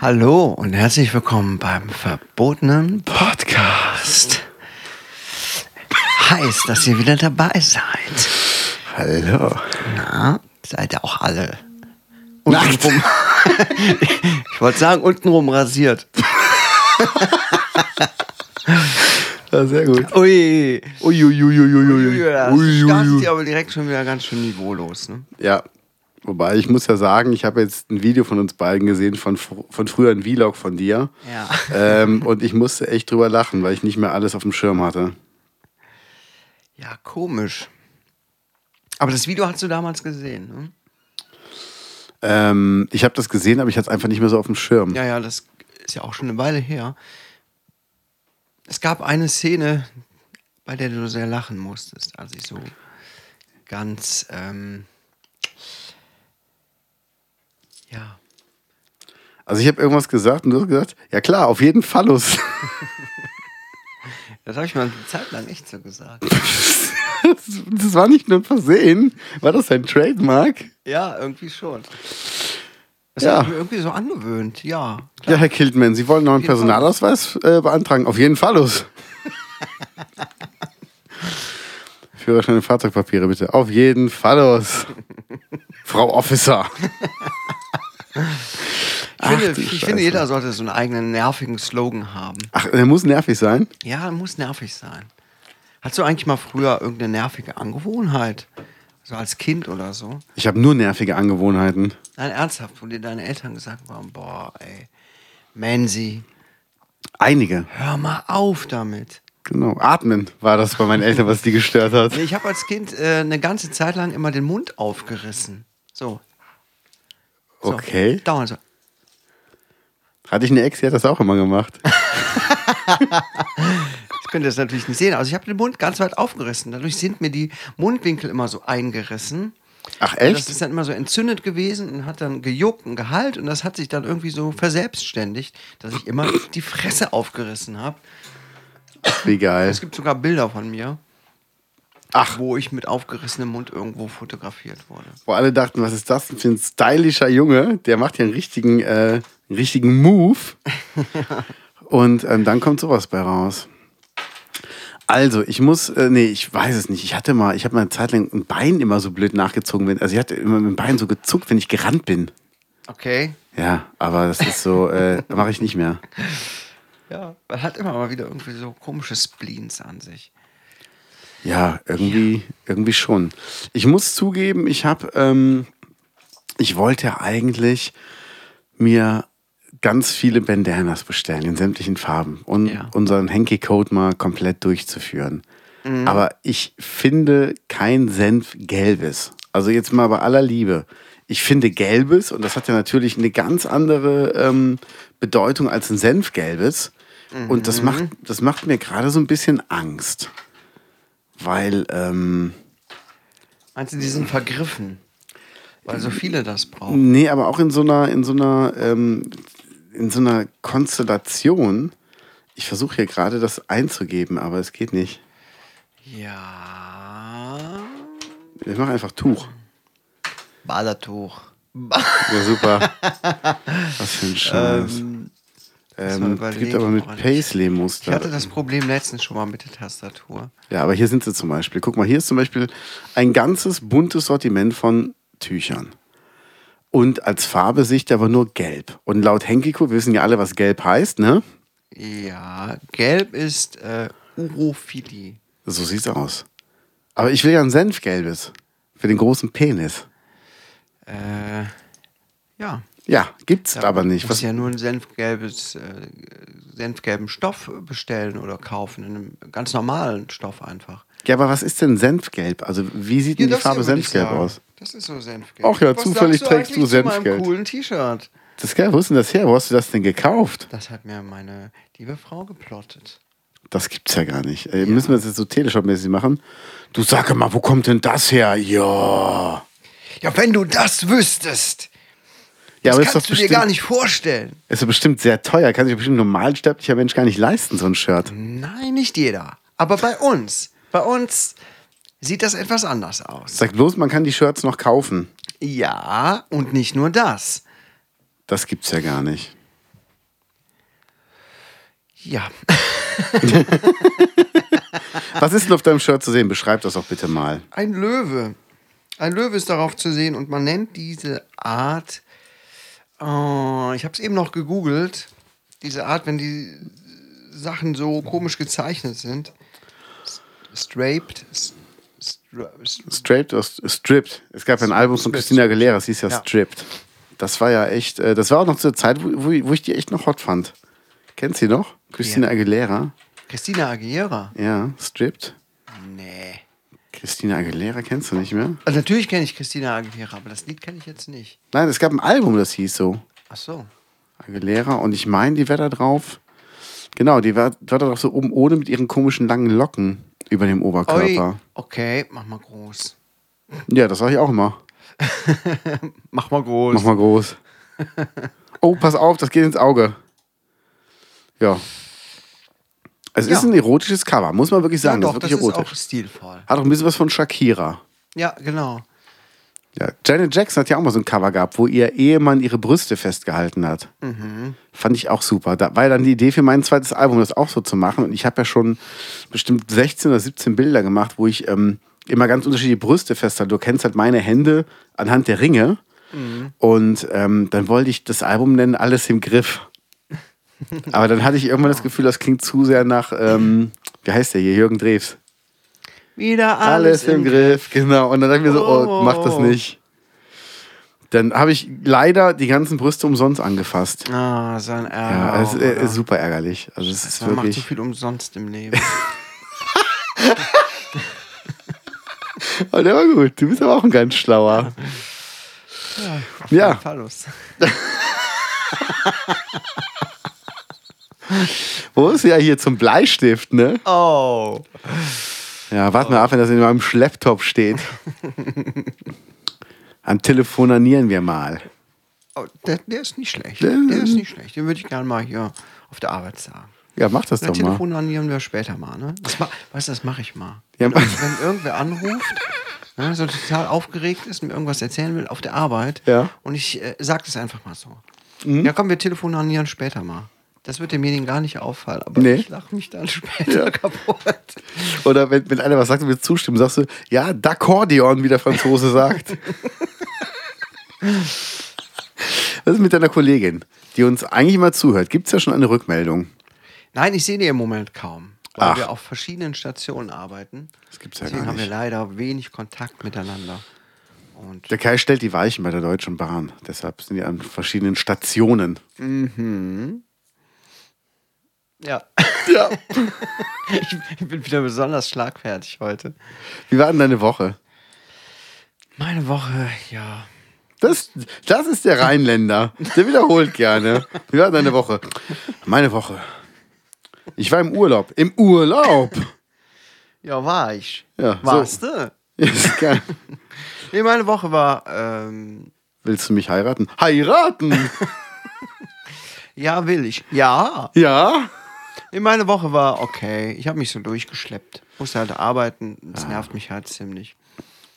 Hallo und herzlich willkommen beim verbotenen Podcast. Heißt, dass ihr wieder dabei seid. Hallo. Na, seid ihr auch alle untenrum. ich wollte sagen, untenrum rasiert. Ja, sehr gut. Ui. Uiuiuiuiui. Das startet ja aber direkt schon wieder ganz schön niveaulos. Ne? Ja, wobei ich muss ja sagen, ich habe jetzt ein Video von uns beiden gesehen, von, von früher ein Vlog von dir. Ja. Ähm, und ich musste echt drüber lachen, weil ich nicht mehr alles auf dem Schirm hatte. Ja, komisch. Aber das Video hast du damals gesehen, ne? Ähm, ich habe das gesehen, aber ich hatte es einfach nicht mehr so auf dem Schirm. Ja, ja, das ist ja auch schon eine Weile her. Es gab eine Szene, bei der du sehr lachen musstest, als ich so ganz, ähm, ja, Also ich habe irgendwas gesagt und du hast gesagt, ja klar, auf jeden Fall. das habe ich mal eine Zeit lang echt so gesagt. Das war nicht nur ein Versehen. War das ein Trademark? ja, irgendwie schon. Das Ja. habe ich mir irgendwie so angewöhnt, ja. Ja, Herr Kiltman, Sie wollen noch einen. Personalausweis äh, beantragen? Auf jeden Fall los. Führerschein und Fahrzeugpapiere bitte. Auf jeden Fall los. Frau Officer. Ich finde, Ach, ich Scheiße. finde, jeder sollte so einen eigenen nervigen Slogan haben. Ach, der muss nervig sein. Ja, muss nervig sein. Hattest du eigentlich mal früher irgendeine nervige Angewohnheit? So als Kind oder so? Ich habe nur nervige Angewohnheiten. Nein, ernsthaft, wo dir deine Eltern gesagt haben, boah, ey, Menzi, Einige. hör mal auf damit. Genau. Atmen war das bei meinen Eltern, was die gestört hat. Ich habe als Kind äh, eine ganze Zeit lang immer den Mund aufgerissen. So. so. Okay. Dauernd so. Hatte ich eine Ex, die hat das auch immer gemacht. Ich könnte das natürlich nicht sehen, also ich habe den Mund ganz weit aufgerissen. Dadurch sind mir die Mundwinkel immer so eingerissen. Ach Und Das echt? ist dann immer so entzündet gewesen und hat dann gejuckt und gehalt und das hat sich dann irgendwie so verselbstständigt, dass ich immer die Fresse aufgerissen habe. Wie geil. Es gibt sogar Bilder von mir, Ach, wo ich mit aufgerissenem Mund irgendwo fotografiert wurde. wo alle dachten, was ist das denn für ein stylischer Junge? Der macht ja einen richtigen, äh, einen richtigen Move. Und ähm, dann kommt sowas bei raus. Also, ich muss, äh, nee, ich weiß es nicht. Ich hatte mal, ich habe mal eine Zeit lang ein Bein immer so blöd nachgezogen. Wenn, also, ich hatte immer mit dem Bein so gezuckt, wenn ich gerannt bin. Okay. Ja, aber das ist so, äh, mache ich nicht mehr. Ja, man hat immer mal wieder irgendwie so komische Spleens an sich. Ja, irgendwie, irgendwie schon. Ich muss zugeben, ich habe, ähm, ich wollte eigentlich mir ganz viele Bandanas bestellen in sämtlichen Farben und Ja. unseren Henky Code mal komplett durchzuführen. Aber ich finde kein Senf gelbes. Also jetzt mal bei aller Liebe. Ich finde gelbes, und das hat ja natürlich eine ganz andere ähm, Bedeutung als ein Senfgelbes. Und das macht, das macht mir gerade so ein bisschen Angst. Weil, ähm, Meinst du, die sind vergriffen? Weil so viele das brauchen. nee, aber auch in so einer, in so einer, ähm, in so einer Konstellation. Ich versuche hier gerade das einzugeben, aber es geht nicht. Ja. Ich mache einfach Tuch. Badertuch. Ja, super. Was für ein Scheiß. Ähm, Ähm, überlegen, gibt aber mit woran ich- Ich Paisley-Muster. hatte das Problem letztens schon mal mit der Tastatur. Ja, aber hier sind sie zum Beispiel. Guck mal, hier ist zum Beispiel ein ganzes buntes Sortiment von Tüchern. Und als Farbe sehe ich da aber nur gelb. Und laut Henkiko, wir wissen ja alle, was gelb heißt, ne? Ja, gelb ist äh, Urophilie. So sieht's aus. Aber ich will ja ein Senfgelbes. Für den großen Penis. Äh, ja. Ja, gibt's Da aber nicht. Was, ja nur einen senfgelbes, äh, senfgelben Stoff bestellen oder kaufen. In einem ganz normalen Stoff einfach. ja, aber was ist denn Senfgelb? Also, wie sieht denn die Farbe Senfgelb aus? Das ist so Senfgelb. Ach ja, Was zufällig sagst trägst du eigentlich zu meinem coolen T-Shirt. Das ist geil. Wo ist denn das her? Wo hast du das denn gekauft? Das hat mir meine liebe Frau geplottet. Das gibt's ja gar nicht. Äh, Müssen wir das jetzt so Teleshop-mäßig machen? Du sag mal, wo kommt denn das her? Ja. Ja, wenn du das wüsstest. Ja, Das aber ist kannst du dir bestimmt, gar nicht vorstellen. ist doch bestimmt sehr teuer. Kann sich bestimmt ein normalsterblicher Mensch gar nicht leisten, so ein Shirt. Nein, nicht jeder. Aber bei uns, bei uns sieht das etwas anders aus. Sag bloß, man kann die Shirts noch kaufen. Ja, und nicht nur das. Das gibt's ja gar nicht. Ja, Was ist denn auf deinem Shirt zu sehen? Beschreib das doch bitte mal. ein Löwe. Ein Löwe ist darauf zu sehen und man nennt diese Art, oh, ich habe es eben noch gegoogelt, diese Art, wenn die Sachen so komisch gezeichnet sind. Straped. Stra stra Straight oder Stripped. Es gab ein Album von. Christina Aguilera, das hieß ja, Ja. Stripped. Das war ja echt, äh, das war auch noch zur Zeit, wo, wo, ich die echt noch hot fand. Kennst du die noch? Christina Ja. Aguilera. Christina Aguilera. Ja, Stripped. Nee. Christina Aguilera kennst du nicht mehr? Also natürlich kenne ich Christina Aguilera, aber das Lied kenne ich jetzt nicht. Nein, es gab ein Album, das hieß so. Ach so. Aguilera und ich meine, die wäre da drauf. Genau, die war, war da drauf so oben ohne mit ihren komischen langen Locken über dem Oi. Oberkörper. Okay, mach mal groß. Ja, das sage ich auch immer. Mach mal groß. Mach mal groß. Oh, pass auf, das geht ins Auge. Ja. Es Ja. ist ein erotisches Cover, muss man wirklich sagen. ja, das ist das wirklich ist erotisch. auch stilvoll. Hat auch ein bisschen was von Shakira. Ja, genau. Ja. Janet Jackson hat ja auch mal so ein Cover gehabt, wo ihr Ehemann ihre Brüste festgehalten hat. Mhm. Fand ich auch super. Da war ja dann die Idee für mein zweites Album, das auch so zu machen. Und ich habe ja schon bestimmt 16 oder 17 Bilder gemacht, wo ich ähm, immer ganz unterschiedliche Brüste festhalte. Du kennst halt meine Hände anhand der Ringe. Mhm. Und ähm, dann wollte ich das Album nennen, Alles im Griff. Aber dann hatte ich irgendwann das Gefühl, das klingt zu sehr nach, ähm, wie heißt der hier, Jürgen Drews. Wieder Alles im Griff, genau. Und dann dachte ich mir so, oh, Oh. mach das nicht. Dann habe ich leider die ganzen Brüste umsonst angefasst. Ah, so ein Ärger. Ja, es ist, äh, ist super ärgerlich. Also es ist Man macht so wirklich. viel umsonst im Leben. Aber der war gut. Du bist aber auch ein ganz schlauer. Ja. Fallus. Wo ist ja hier zum Bleistift, ne? Oh. Ja, warte mal ab, wenn das in meinem Schlepptop steht. Am Telefonanieren wir mal. oh der, der ist nicht schlecht. Der- Der ist nicht schlecht. Den würde ich gerne mal hier auf der Arbeit sagen. Ja, mach das Na, doch mal. telefonieren wir später mal, ne? Das weißt du, das mache ich mal. Ja, wenn, wenn irgendwer anruft, ne, so total aufgeregt ist, mir irgendwas erzählen will auf der Arbeit Ja. Mhm. und ich äh, sag das einfach mal so. Ja, komm, wir telefonieren später mal. Das wird demjenigen gar nicht auffallen, aber Nee. ich lache mich dann später kaputt. Oder wenn, wenn einer was sagt und wir zustimmen, sagst du, ja, D'accordion, wie der Franzose sagt. Was ist mit deiner Kollegin, die uns eigentlich immer zuhört? Gibt es ja schon eine Rückmeldung? Nein, ich sehe die im Moment kaum, weil Ach. wir auf verschiedenen Stationen arbeiten. Das gibt's ja Deswegen gar haben wir nicht. leider wenig Kontakt miteinander. Und Der Kai stellt die Weichen bei der Deutschen Bahn. Deshalb sind die an verschiedenen Stationen. Ja, Ja. ich, bin wieder besonders schlagfertig heute. Wie war denn deine Woche? Meine Woche, ja. Das, das ist der Rheinländer. Der wiederholt gerne. Wie war deine Woche? Meine Woche. Ich war im Urlaub. Im Urlaub. Ja, war ich. Ja, Warst so. du? Ist geil. Nee, meine Woche war, ähm, Willst du mich heiraten? Heiraten? ja, will ich. Ja. Ja. Nee, meine Woche war okay. Ich habe mich so durchgeschleppt. Musste halt arbeiten. Das nervt mich halt ziemlich.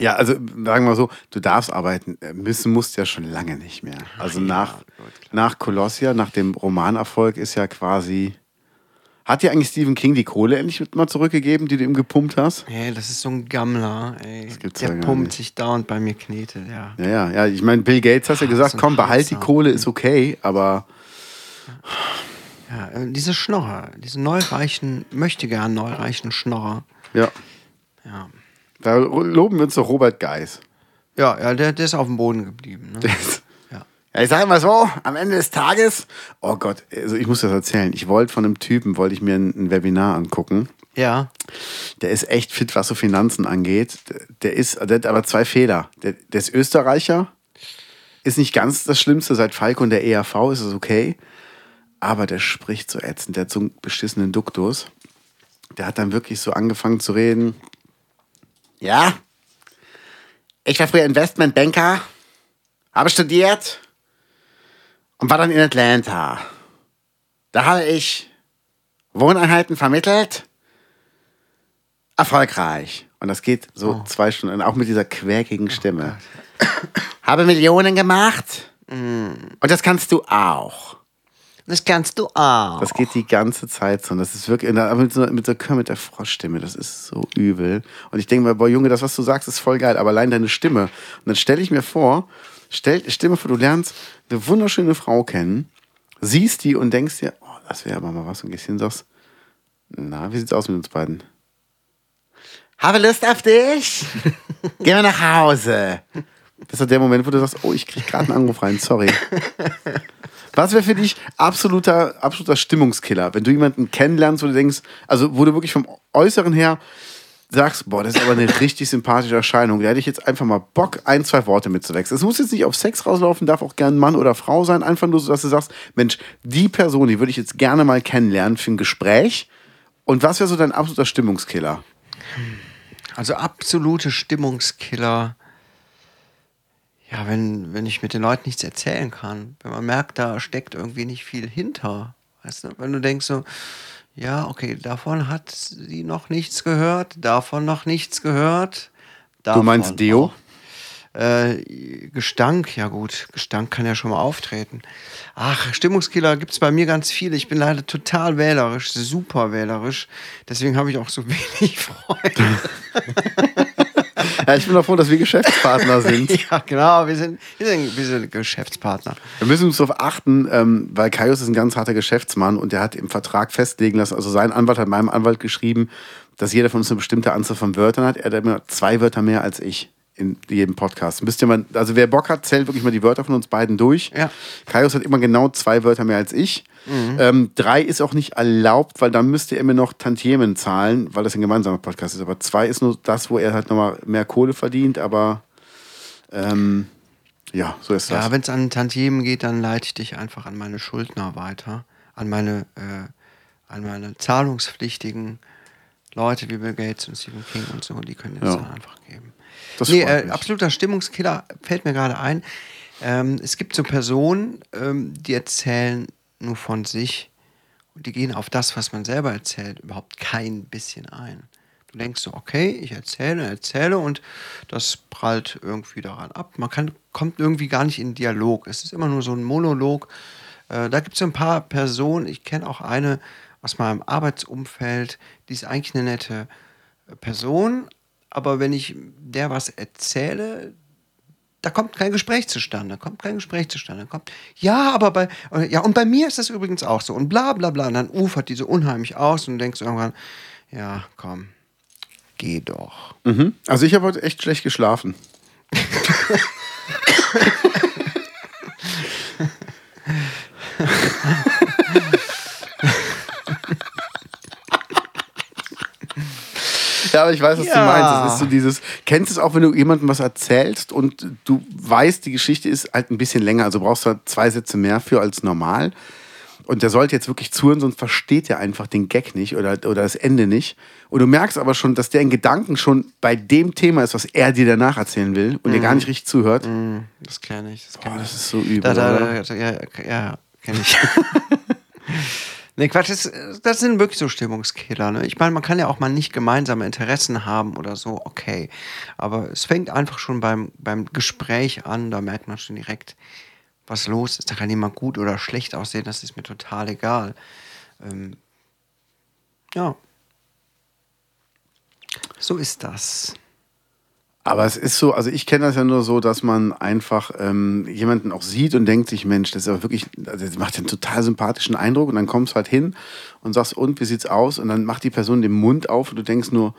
Ja, also sagen wir mal so, du darfst arbeiten. Äh, Müssen musst ja schon lange nicht mehr. Also nach, gut, klar. nach Kolossia, nach dem Romanerfolg ist ja quasi. Hat dir eigentlich Stephen King die Kohle endlich mal zurückgegeben, die du ihm gepumpt hast? Ey, das ist so ein Gammler, ey. gibt's Der ja pumpt nicht. sich dauernd bei mir Knete, ja. Ja, ja, ja. Ich meine, Bill Gates hast ja Ah, gesagt, komm, behalt die. Kohle, ist okay, aber Ja, äh, diese Schnorrer, diese neureichen, möchte gern neureichen Schnorrer. ja. Ja. Da loben wir uns doch Robert Geis. Ja, ja der, der ist auf dem Boden geblieben. Ne? Ja. Ja, ich sage mal so, am Ende des Tages, oh Gott, also ich muss das erzählen. Ich wollte von einem Typen, wollte ich mir ein, ein Webinar angucken. ja. Der ist echt fit, was so Finanzen angeht. Der ist, der hat aber zwei Fehler. Der, der ist Österreicher, ist nicht ganz das Schlimmste. Seit Falco und der ERV ist es okay. Aber der spricht so ätzend. Der hat so einen beschissenen Duktus. der hat dann wirklich so angefangen zu reden. Ja, ich war früher Investmentbanker, habe studiert und war dann in Atlanta. Da habe ich Wohneinheiten vermittelt. Erfolgreich. Und das geht so zwei Stunden, auch mit dieser quäkigen Stimme. habe Millionen gemacht. Und das kannst du auch. Das kannst du auch. Das geht die ganze Zeit so. Und das ist wirklich, aber mit so, mit so mit der Froschstimme, das ist so übel. Und ich denke mir, boah, Junge, das, was du sagst, ist voll geil, aber allein deine Stimme. Und dann stelle ich mir vor, stell, stell mir vor, du lernst eine wunderschöne Frau kennen, siehst die und denkst dir, oh, das wäre aber mal was und gehst hin und sagst, na, wie sieht's aus mit uns beiden? Habe Lust auf dich? Gehen wir nach Hause. Das ist der Moment, wo du sagst, oh, ich krieg gerade einen Anruf rein, sorry. Was wäre für dich absoluter, absoluter Stimmungskiller, wenn du jemanden kennenlernst, wo du denkst, also wo du wirklich vom Äußeren her sagst, boah, das ist aber eine richtig sympathische Erscheinung. Da hätte ich jetzt einfach mal Bock, ein, zwei Worte mitzuwechseln. Es muss jetzt nicht auf Sex rauslaufen, darf auch gern Mann oder Frau sein. Einfach nur so, dass du sagst, Mensch, die Person, die würde ich jetzt gerne mal kennenlernen für ein Gespräch. Und was wäre so dein absoluter Stimmungskiller? Also absolute Stimmungskiller. Ja, wenn, wenn ich mit den Leuten nichts erzählen kann. Wenn man merkt, da steckt irgendwie nicht viel hinter. Weißt du? Wenn du denkst so, ja, okay, davon hat sie noch nichts gehört, davon noch nichts gehört. Du meinst davon Deo? Äh, Gestank, ja gut, Gestank kann ja schon mal auftreten. Ach, Stimmungskiller gibt es bei mir ganz viele. Ich bin leider total wählerisch, super wählerisch. Deswegen habe ich auch so wenig Freunde. Ja, ich bin doch froh, dass wir Geschäftspartner sind. ja, genau, wir sind, wir sind, wir sind Geschäftspartner. Wir müssen uns darauf achten, ähm, weil Kaius ist ein ganz harter Geschäftsmann und der hat im Vertrag festlegen lassen, also sein Anwalt hat meinem Anwalt geschrieben, dass jeder von uns eine bestimmte Anzahl von Wörtern hat. Er hat immer zwei Wörter mehr als ich in jedem Podcast. Müsst ihr mal, also wer Bock hat, zählt wirklich mal die Wörter von uns beiden durch. Ja. Kaius hat immer genau zwei Wörter mehr als ich. Ähm, drei ist auch nicht erlaubt, weil dann müsste er mir noch Tantiemen zahlen, weil das ein gemeinsamer Podcast ist. Aber zwei ist nur das, wo er halt nochmal mehr Kohle verdient, aber ähm, ja, so ist das. Ja, wenn es an Tantiemen geht, dann leite ich dich einfach an meine Schuldner weiter, an meine, äh, an meine zahlungspflichtigen Leute wie Bill Gates und Stephen King und so, die können das Ja. dann einfach geben. Das nee, äh, absoluter Stimmungskiller fällt mir gerade ein. Ähm, es gibt so Personen, ähm, die erzählen nur von sich und die gehen auf das, was man selber erzählt, überhaupt kein bisschen ein. Du denkst so, okay, ich erzähle, erzähle und das prallt irgendwie daran ab. Man kann, kommt irgendwie gar nicht in Dialog. Es ist immer nur so ein Monolog. Äh, da gibt es so ein paar Personen, ich kenne auch eine aus meinem Arbeitsumfeld, die ist eigentlich eine nette äh, Person, aber wenn ich der was erzähle, da kommt kein Gespräch zustande, kommt kein Gespräch zustande, kommt, ja, aber bei, äh, ja, und bei mir ist das übrigens auch so und bla bla bla, und dann ufert die so unheimlich aus und du denkst irgendwann, ja, komm, geh doch. Mhm. Also ich habe heute echt schlecht geschlafen. Ja, aber ich weiß, was du Ja. meinst. Das ist so dieses, kennst du es auch, wenn du jemandem was erzählst und du weißt, die Geschichte ist halt ein bisschen länger, also brauchst du halt zwei Sätze mehr für als normal. Und der sollte jetzt wirklich zuhören, sonst versteht er einfach den Gag nicht oder, oder das Ende nicht. Und du merkst aber schon, dass der in Gedanken schon bei dem Thema ist, was er dir danach erzählen will und dir gar nicht richtig zuhört. Mm, Das kenne ich, das Boah, das ist so übel. Da, da, da, ja, ja kenne ich. nee, Quatsch, das, das sind wirklich so Stimmungskiller. Ne? Ich meine, man kann ja auch mal nicht gemeinsame Interessen haben oder so, okay. Aber es fängt einfach schon beim, beim Gespräch an, da merkt man schon direkt, was los ist. Da kann jemand gut oder schlecht aussehen, das ist mir total egal. Ähm, ja. So ist das. Aber es ist so, also ich kenne das ja nur so, dass man einfach ähm, jemanden auch sieht und denkt sich, Mensch, das ist aber wirklich, also das macht einen total sympathischen Eindruck und dann kommst du halt hin und sagst, und wie sieht's aus? Und dann macht die Person den Mund auf und du denkst nur,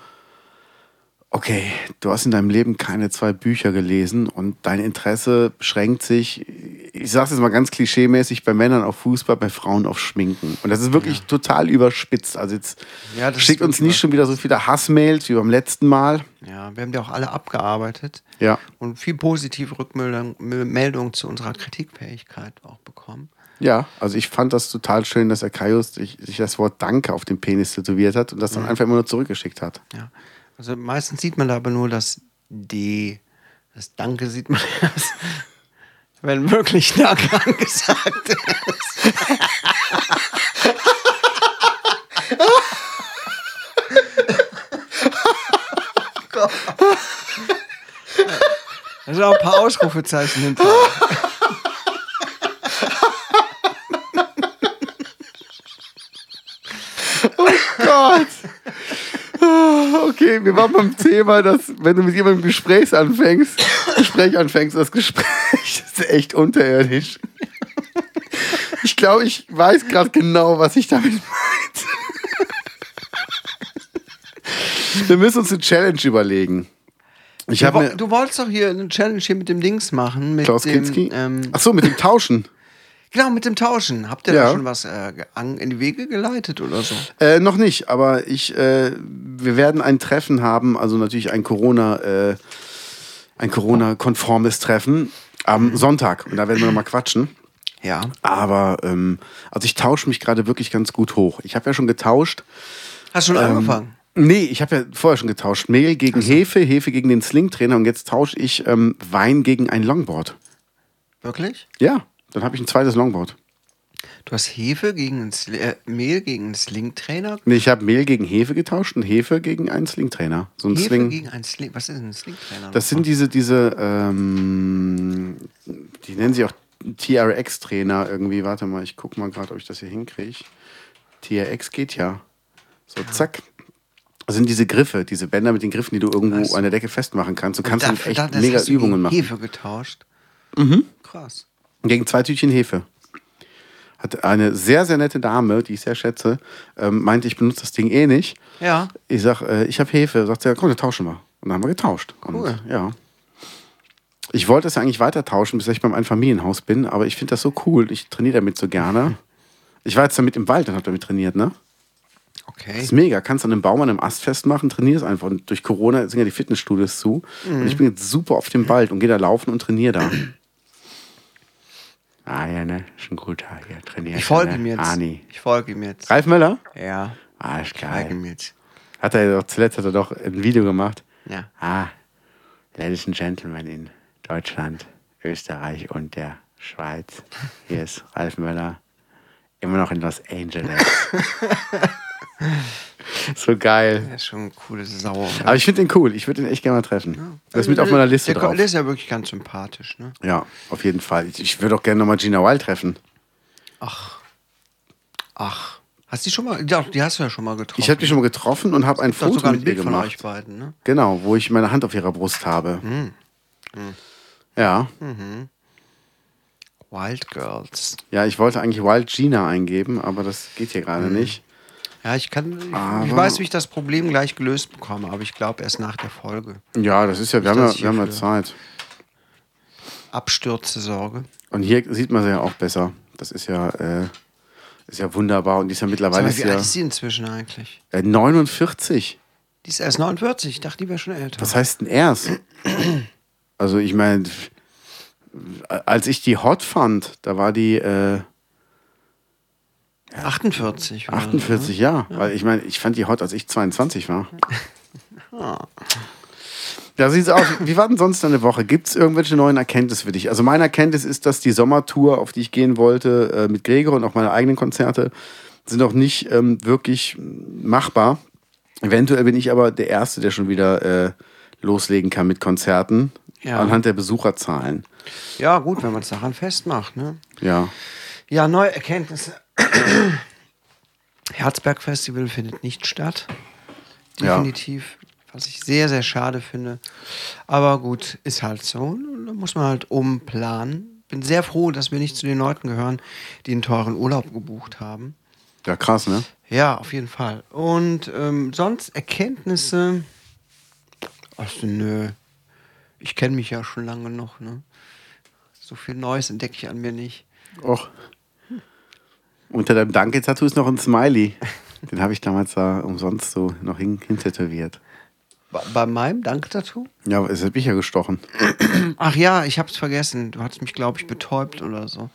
okay, du hast in deinem Leben keine zwei Bücher gelesen und dein Interesse beschränkt sich, ich sag's jetzt mal ganz klischeemäßig, bei Männern auf Fußball, bei Frauen auf Schminken. Und das ist wirklich total überspitzt. Also jetzt Ja, schickt uns nicht schon wieder so viele Hassmails wie beim letzten Mal. Ja, wir haben die auch alle abgearbeitet. Ja. Und viel positive Rückmeldung Meldung zu unserer Kritikfähigkeit auch bekommen. Ja, also ich fand das total schön, dass der Kaius sich, sich das Wort Danke auf den Penis tätowiert hat und das dann einfach immer nur zurückgeschickt hat. Ja. Also meistens sieht man da aber nur das D. Das Danke sieht man erst, wenn wirklich Danke angesagt ist. Da sind auch ein paar Ausrufezeichen hinter. Gott! Wir waren beim Thema, dass wenn du mit jemandem Gespräch anfängst, Gespräch anfängst, das Gespräch ist echt unterirdisch. Ich glaube, ich weiß gerade genau, was ich damit meinte. Wir müssen uns eine Challenge überlegen. Ich Du, habe wo- du wolltest doch hier eine Challenge hier mit dem Dings machen. Mit Klaus dem, Kinski. ähm, Ach so, mit dem Tauschen. Genau, mit dem Tauschen. Habt ihr Ja. da schon was äh, in die Wege geleitet oder so? Äh, noch nicht, aber ich, äh, wir werden ein Treffen haben, also natürlich ein Corona, äh, ein Corona-konformes Treffen am Sonntag. Und da werden wir nochmal quatschen. Ja. Aber ähm, also ich tausche mich gerade wirklich ganz gut hoch. Ich habe ja schon getauscht. Hast schon angefangen? Nee, ich habe ja vorher schon getauscht. Mehl gegen Hefe, Hefe gegen den Slingtrainer und jetzt tausche ich ähm, Wein gegen ein Longboard. Wirklich? Ja, dann habe ich ein zweites Longboard. Du hast Hefe gegen ein Sli äh, Mehl gegen einen Slingtrainer? Nee, ich habe Mehl gegen Hefe getauscht und Hefe gegen einen Slingtrainer. So ein Hefe Sling. gegen einen Sling. Was ist denn ein Slingtrainer? Das sind diese, diese, ähm, die nennen sie auch TRX-Trainer irgendwie. Warte mal, ich guck mal gerade, ob ich das hier hinkriege. TRX geht ja. So, zack. Das sind diese Griffe, diese Bänder mit den Griffen, die du irgendwo Ach so. an der Decke festmachen kannst. Du kannst Da- damit echt da- mega du Übungen machen. Hefe getauscht. Krass. Gegen zwei Tütchen Hefe. Hat eine sehr, sehr nette Dame, die ich sehr schätze, ähm, meinte, ich benutze das Ding eh nicht. Ja. Ich sag, äh, ich habe Hefe. Sagt sie, ja, komm, dann tauschen wir. Und dann haben wir getauscht. Cool. Und, ja. Ich wollte es ja eigentlich weiter tauschen, bis ich beim Einfamilienhaus bin, aber ich finde das so cool. Ich trainiere damit so gerne. Ich war jetzt damit im Wald und habe damit trainiert, ne? Okay. Das ist mega. Kannst an einem Baum, an einem Ast festmachen, trainierst einfach. Und durch Corona sind ja die Fitnessstudios zu. Und Mhm. ich bin jetzt super auf dem Wald und gehe da laufen und trainiere da. Ah ja, ne? Ist ein guter hier. Trainiert. Ich folge ne? ihm jetzt. Ani. Ich folge ihm jetzt. Ralf Möller? Ja. Ah, ist Ich folge geil. ihm jetzt. Hat er doch, zuletzt hat er doch ein Video gemacht. Ja. Ah, Ladies and Gentlemen in Deutschland, Österreich und der Schweiz. Hier ist Ralf Möller, immer noch in Los Angeles. so geil. Der ist schon eine coole Sau. Aber ich finde den cool. Ich würde ihn echt gerne mal treffen. Das ist mit auf meiner Liste der, drauf. Der ist ja wirklich ganz sympathisch, ne? Ja, auf jeden Fall. Ich, ich würde auch gerne nochmal Gina Wild treffen. Ach. Ach. Hast du die schon mal? Ja, die hast du ja schon mal getroffen. Ich habe die schon mal getroffen und habe ein Foto sogar ein mit ihr Bild von gemacht. euch beiden, ne? Genau, wo ich meine Hand auf ihrer Brust habe. Hm. Ja. Wild Girls. Ja, ich wollte eigentlich Wild Gina eingeben, aber das geht hier gerade nicht. Ja, ich kann. Ich, ich Aber- weiß, wie ich das Problem gleich gelöst bekomme, aber ich glaube erst nach der Folge. Ja, das ist ja, wir haben ja, wir haben ja Zeit. Abstürze sorge. Und hier sieht man sie ja auch besser. Das ist ja, äh, ist ja wunderbar. Und die ist ja mittlerweile mal, ist wie alt ja, ist sie inzwischen eigentlich? äh, 49. Die ist erst 49. Ich dachte, die wäre schon älter. Was heißt denn erst? Also ich meine, als ich die hot fand, da war die äh, 48. oder so, 48, ja. Weil ich meine, ich fand die hot, als ich 22 war. Da sieht's aus. Wie war denn sonst deine Woche? Gibt es irgendwelche neuen Erkenntnisse für dich? Also meine Erkenntnis ist, dass die Sommertour, auf die ich gehen wollte, äh, mit Gregor und auch meine eigenen Konzerte, sind noch nicht ähm, wirklich machbar. Eventuell bin ich aber der Erste, der schon wieder äh, loslegen kann mit Konzerten. Ja. Anhand der Besucherzahlen. Ne? Ja, gut, wenn man es daran festmacht, ne? Ja. Ja, neue Erkenntnisse. Herzberg Festival findet nicht statt. Ja. Definitiv. Was ich sehr, sehr schade finde. Aber gut, ist halt so. Da muss man halt umplanen. Bin sehr froh, dass wir nicht zu den Leuten gehören, die einen teuren Urlaub gebucht haben. Ja, krass, ne? Ja, auf jeden Fall. Und ähm, sonst Erkenntnisse. Ach so, nö. Ich kenne mich ja schon lange noch, ne? So viel Neues entdecke ich an mir nicht. Och. Unter deinem Danke-Tattoo ist noch ein Smiley. Den habe ich damals da umsonst so noch hin, hintätowiert. Bei, bei meinem Danke-Tattoo? Ja, es hat mich ja gestochen. Ach ja, ich hab's vergessen. Du hattest mich, glaube ich, betäubt oder so.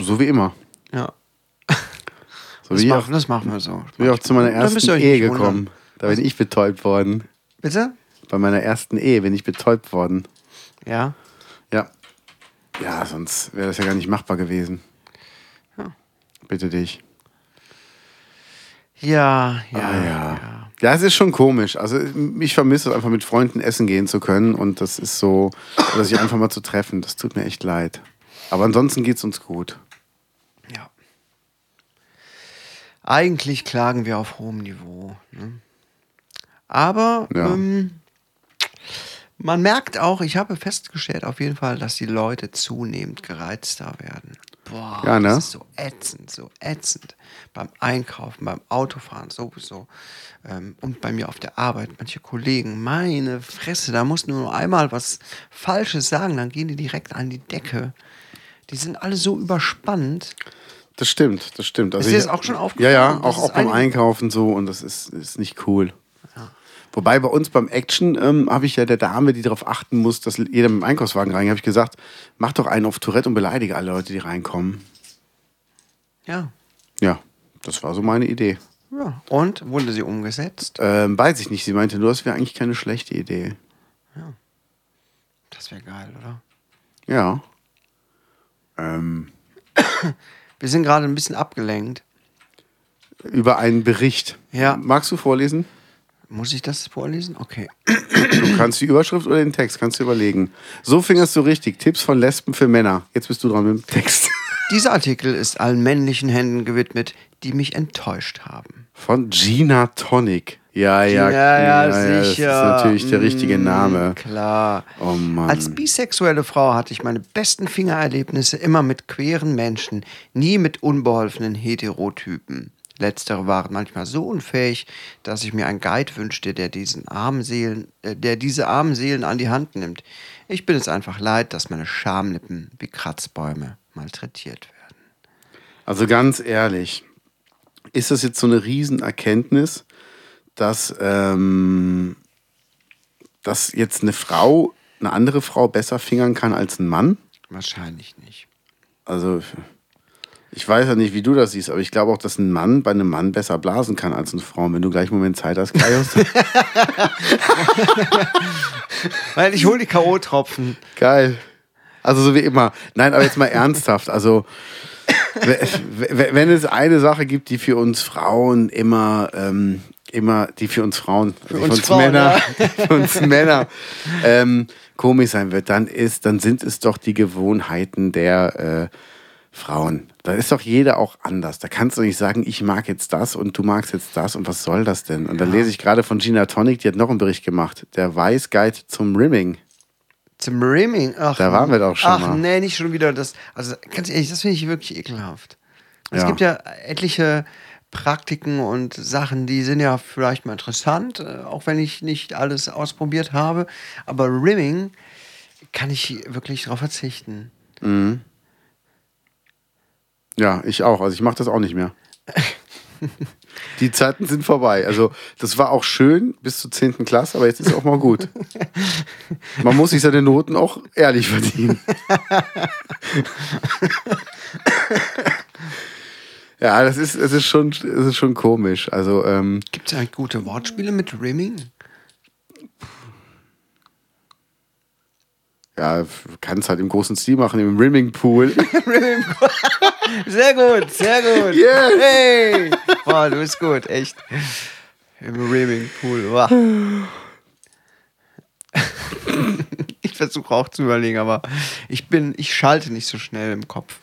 So wie immer. Ja. So Das wie, auch, machen, das machen wir so. wie auch zu meiner ersten Ehe wundern. gekommen. Da bin ich betäubt worden. Bitte? Bei meiner ersten Ehe bin ich betäubt worden. Ja. Ja. Ja, sonst wäre das ja gar nicht machbar gewesen. Ja. Bitte dich. Ja, ja, Ah, ja. Ja, es ist schon komisch. Also ich vermisse es einfach mit Freunden essen gehen zu können und das ist so, oder sich einfach mal zu treffen. Das tut mir echt leid. Aber ansonsten geht es uns gut. Ja. Eigentlich klagen wir auf hohem Niveau. Ne? Aber Ja. ähm, man merkt auch, ich habe festgestellt auf jeden Fall, dass die Leute zunehmend gereizter werden. Boah, Ja, ne? das ist so ätzend, so ätzend. Beim Einkaufen, beim Autofahren sowieso. Ähm, und bei mir auf der Arbeit, manche Kollegen, meine Fresse, da muss nur einmal was Falsches sagen, dann gehen die direkt an die Decke. Die sind alle so überspannt. Das stimmt, das stimmt. Also Ist dir das auch schon Ja, aufgefallen? ja, Das auch, auch beim ein- Einkaufen so und das ist, ist nicht cool. Wobei bei uns beim Action ähm, habe ich ja der Dame, die darauf achten muss, dass jeder mit dem Einkaufswagen reingeht, habe ich gesagt, mach doch einen auf Tourette und beleidige alle Leute, die reinkommen. Ja. Ja, das war so meine Idee. Ja. Und wurde sie umgesetzt? Ähm, weiß ich nicht, sie meinte nur, das wäre eigentlich keine schlechte Idee. Das wäre geil, oder? Ja. Ähm, Wir sind gerade ein bisschen abgelenkt. über einen Bericht. Ja. Magst du vorlesen? Muss ich das vorlesen? Okay. Du kannst die Überschrift oder den Text, kannst du überlegen. So fingerst du richtig. Tipps von Lesben für Männer. Jetzt bist du dran mit dem Text. Dieser Artikel ist allen männlichen Händen gewidmet, die mich enttäuscht haben. Von Gina Tonic. Ja, ja, ja, Das ist natürlich der richtige Mm, Name. Klar. Oh Mann. Als bisexuelle Frau hatte ich meine besten Fingererlebnisse immer mit queeren Menschen, nie mit unbeholfenen Heterotypen. Letztere waren manchmal so unfähig, dass ich mir einen Guide wünschte, der, diesen armen Seelen, äh, der diese armen Seelen an die Hand nimmt. Ich bin es einfach leid, dass meine Schamlippen wie Kratzbäume malträtiert werden. Also ganz ehrlich, ist das jetzt so eine Riesenerkenntnis, dass, ähm, dass jetzt eine Frau eine andere Frau besser fingern kann als ein Mann? Wahrscheinlich nicht. Also ich weiß ja nicht, wie du das siehst, aber ich glaube auch, dass ein Mann bei einem Mann besser blasen kann als eine Frau. Wenn du gleich einen Moment Zeit hast, Kaius, Weil ich hole die K.O.-Tropfen. geil. Also so wie immer. Nein, aber jetzt mal ernsthaft. Also wenn es eine Sache gibt, die für uns Frauen immer, ähm, immer, die für uns Frauen, für uns Frauen, Männer, für uns Männer ähm, komisch sein wird, dann ist, dann sind es doch die Gewohnheiten der äh, Frauen. Da ist doch jeder auch anders. Da kannst du nicht sagen, ich mag jetzt das und du magst jetzt das und was soll das denn? Und dann lese ich gerade von Gina Tonic, die hat noch einen Bericht gemacht. Der Weiß Guide zum Rimming. Zum Rimming. Ach, Da waren wir doch schon Ach, mal. nee, nicht schon wieder das. Also ganz ehrlich, das finde ich wirklich ekelhaft. Es Ja. gibt ja etliche Praktiken und Sachen, die sind ja vielleicht mal interessant, äh, auch wenn ich nicht alles ausprobiert habe. Aber Rimming kann ich wirklich darauf verzichten. Ja, ich auch. Also ich mache das auch nicht mehr. Die Zeiten sind vorbei. Also das war auch schön bis zur 10. Klasse, aber jetzt ist auch mal gut. Man muss sich seine Noten auch ehrlich verdienen. Ja, das ist, es ist, schon, es ist schon komisch. Also, ähm, Gibt es eigentlich gute Wortspiele mit Rimming? Ja, kannst halt im großen Stil machen, im Rimming Pool. Sehr gut, sehr gut. Yes. Hey! Boah, du bist gut, echt. Im Rimming Pool. Wow. Ich versuche auch zu überlegen, aber ich bin, ich schalte nicht so schnell im Kopf.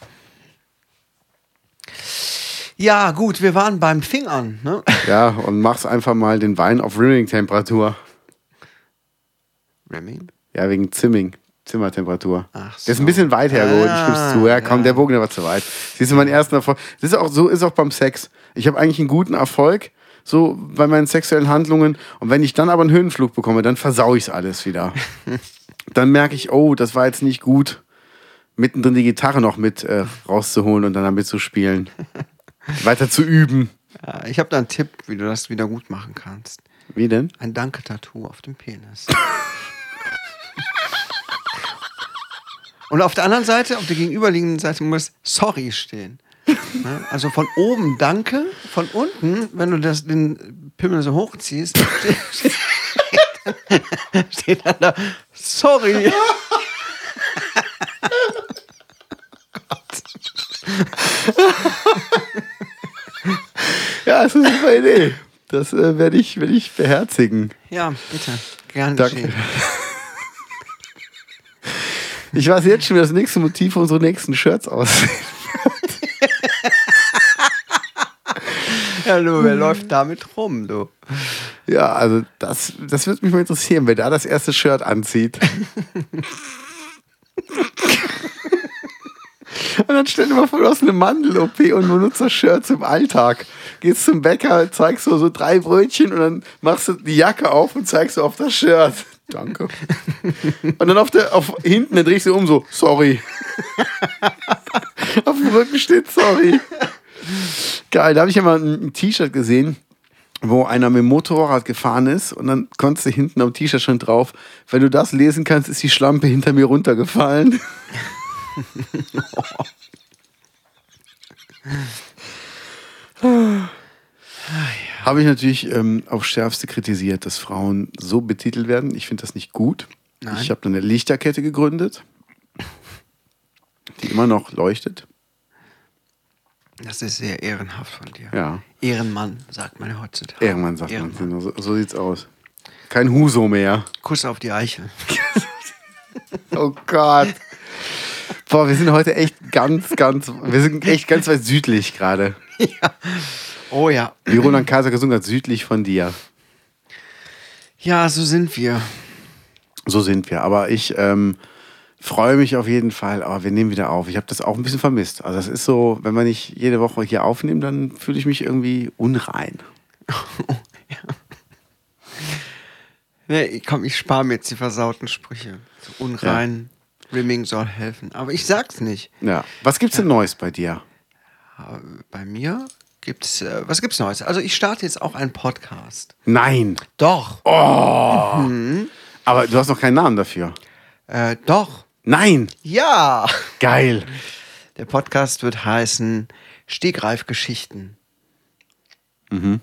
Ja, gut, wir waren beim Fingern, ne? Ja, und mach's einfach mal den Wein auf Rimming-Temperatur. Rimming? Ja, wegen Zimming. Zimmertemperatur. Ach Das ist so. ein bisschen weit hergeholt, ich gebe zu. Ja, Ah, komm, ja. der Bogen, der war zu weit. Siehst du, mein erster Erfolg. Das ist auch, so ist auch beim Sex. Ich habe eigentlich einen guten Erfolg, so bei meinen sexuellen Handlungen. Und wenn ich dann aber einen Höhenflug bekomme, dann versau ich's alles wieder. dann merke ich, oh, das war jetzt nicht gut, mittendrin die Gitarre noch mit äh, rauszuholen und dann damit zu spielen. Weiter zu üben. Ja, ich habe da einen Tipp, wie du das wieder gut machen kannst. Wie denn? Ein Danke-Tattoo auf dem Penis. Und auf der anderen Seite, auf der gegenüberliegenden Seite muss sorry stehen. Ne? Also von oben danke, von unten, wenn du das, den Pimmel so hochziehst, steht, steht dann da sorry. Ja, das ist eine super Idee. Das äh, werde ich, werd ich beherzigen. Ja, bitte. Gerne Danke. geschehen. Ich weiß jetzt schon, wie das nächste Motiv für unsere nächsten Shirts aussieht. Ja, du, wer läuft damit rum, du? Ja, also das, das würde mich mal interessieren, wer da das erste Shirt anzieht. Und dann stell dir mal vor, du hast eine Mandel-OP und benutzt das Shirt zum Alltag. Gehst zum Bäcker, zeigst so, so drei Brötchen und dann machst du die Jacke auf und zeigst so auf das Shirt. Danke. Und dann auf der, auf hinten, dann drehst du um so, sorry. auf dem Rücken steht sorry. Geil, da habe ich ja mal ein, ein T-Shirt gesehen, wo einer mit dem Motorrad gefahren ist und dann konntest du hinten am T-Shirt schon drauf, wenn du das lesen kannst, ist die Schlampe hinter mir runtergefallen. Habe ich natürlich ähm, auf Schärfste kritisiert, dass Frauen so betitelt werden. Ich finde das nicht gut. Nein. Ich habe dann eine Lichterkette gegründet, die immer noch leuchtet. Das ist sehr ehrenhaft von dir. Ja. Ehrenmann, sagt man ja heutzutage. Irgendwann sagt Ehrenmann. man, so, so sieht's aus. Kein Huso mehr. Kuss auf die Eichel. Oh Gott. Boah, wir sind heute echt ganz, ganz, wir sind echt ganz weit südlich gerade. Oh ja. Wie Roland Kaiser gesungen hat, südlich von dir. Ja, so sind wir. So sind wir. Aber ich ähm, freue mich auf jeden Fall. Aber wir nehmen wieder auf. Ich habe das auch ein bisschen vermisst. Also das ist so, wenn wir nicht jede Woche hier aufnehmen, dann fühle ich mich irgendwie unrein. Nee, komm, ich spare mir jetzt die versauten Sprüche. So unrein, Rimming soll helfen. Aber ich sag's nicht. Ja. Was gibt's denn Neues bei dir? Bei mir gibt's, äh, was gibt's Neues? Also ich starte jetzt auch einen Podcast. Nein. Doch. Aber du hast noch keinen Namen dafür. Äh, doch. Nein. Ja. Geil. Der Podcast wird heißen Stegreif-Geschichten.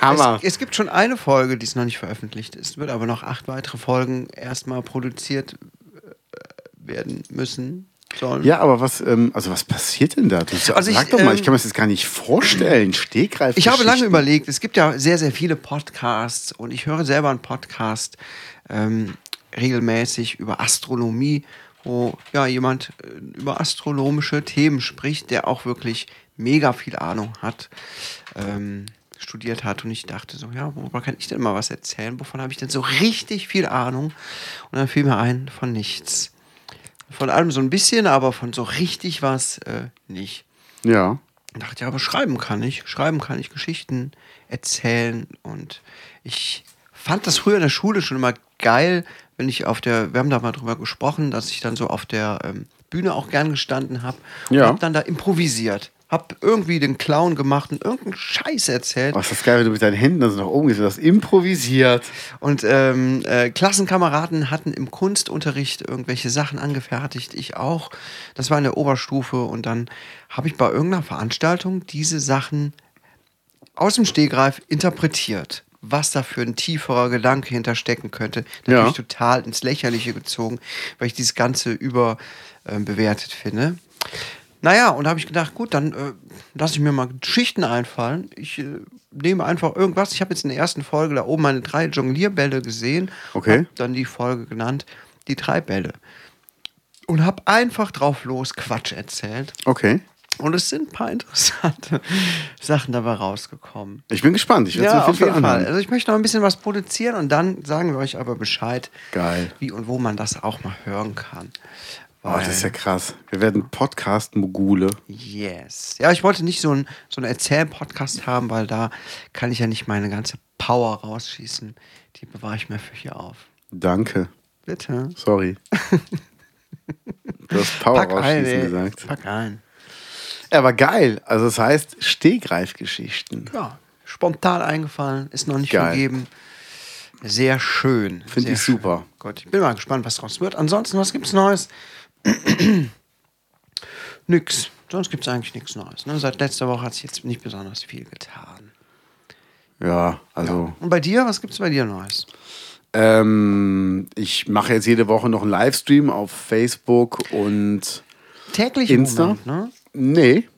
Hammer. Es, es gibt schon eine Folge, die ist noch nicht veröffentlicht. Es wird aber noch acht weitere Folgen erstmal produziert äh, werden müssen. Sollen. Ja, aber was, ähm, also was passiert denn da? Du, Also sag ich, doch mal, ähm, ich kann mir das jetzt gar nicht vorstellen. Stegreif. Ich habe lange überlegt, es gibt ja sehr, sehr viele Podcasts und ich höre selber einen Podcast ähm, regelmäßig über Astronomie, wo ja jemand äh, über astronomische Themen spricht, der auch wirklich mega viel Ahnung hat, ähm, studiert hat und ich dachte so, ja, worüber kann ich denn mal was erzählen? Wovon habe ich denn so richtig viel Ahnung? Und dann fiel mir ein, von nichts. Von allem so ein bisschen, aber von so richtig was äh, nicht. Ja. Und dachte, ja, aber schreiben kann ich. Schreiben kann ich Geschichten erzählen. Und ich fand das früher in der Schule schon immer geil, wenn ich auf der, wir haben da mal drüber gesprochen, dass ich dann so auf der ähm, Bühne auch gern gestanden habe und Ja. habe dann da improvisiert. Hab irgendwie den Clown gemacht und irgendeinen Scheiß erzählt. Oh, ist das geil, wenn du mit deinen Händen dann so nach oben gehst und das improvisiert. Und ähm, äh, Klassenkameraden hatten im Kunstunterricht irgendwelche Sachen angefertigt, ich auch. Das war in der Oberstufe und dann habe ich bei irgendeiner Veranstaltung diese Sachen aus dem Stegreif interpretiert. Was da für ein tieferer Gedanke hinterstecken könnte. Ja. Natürlich total ins Lächerliche gezogen, weil ich dieses Ganze überbewertet finde. Naja, und da habe ich gedacht, gut, dann äh, lasse ich mir mal Geschichten einfallen. Ich äh, nehme einfach irgendwas. Ich habe jetzt in der ersten Folge da oben meine drei Jonglierbälle gesehen. Okay. Hab dann die Folge genannt, die drei Bälle. Und habe einfach drauf los Quatsch erzählt. Okay. Und es sind ein paar interessante Sachen dabei rausgekommen. Ich bin gespannt. Ich werde Ja, es auf jeden Fall. anhören. Also ich möchte noch ein bisschen was produzieren und dann sagen wir euch aber Bescheid, Geil. wie und wo man das auch mal hören kann. Oh, das ist ja krass. Wir werden Podcast-Mogule. Yes. Ja, ich wollte nicht so einen so Erzähl-Podcast haben, weil da kann ich ja nicht meine ganze Power rausschießen. Die bewahre ich mir für hier auf. Danke. Bitte. Sorry. Du hast Power Pack ein, rausschießen ey. gesagt. Pack ein. Ja, aber geil. Also das heißt Stegreifgeschichten. Ja, spontan eingefallen, ist noch nicht Geil. vergeben. Sehr schön. Finde ich super. Schön. Gut, ich bin mal gespannt, was draus wird. Ansonsten, was gibt's Neues? nix. Sonst gibt's eigentlich nichts Neues. Ne? Seit letzter Woche hat sich jetzt nicht besonders viel getan. Ja, also Und bei dir, was gibt's bei dir Neues? ähm, ich mache jetzt jede Woche noch einen Livestream auf Facebook und Täglich Insta. Moment, ne? Nee.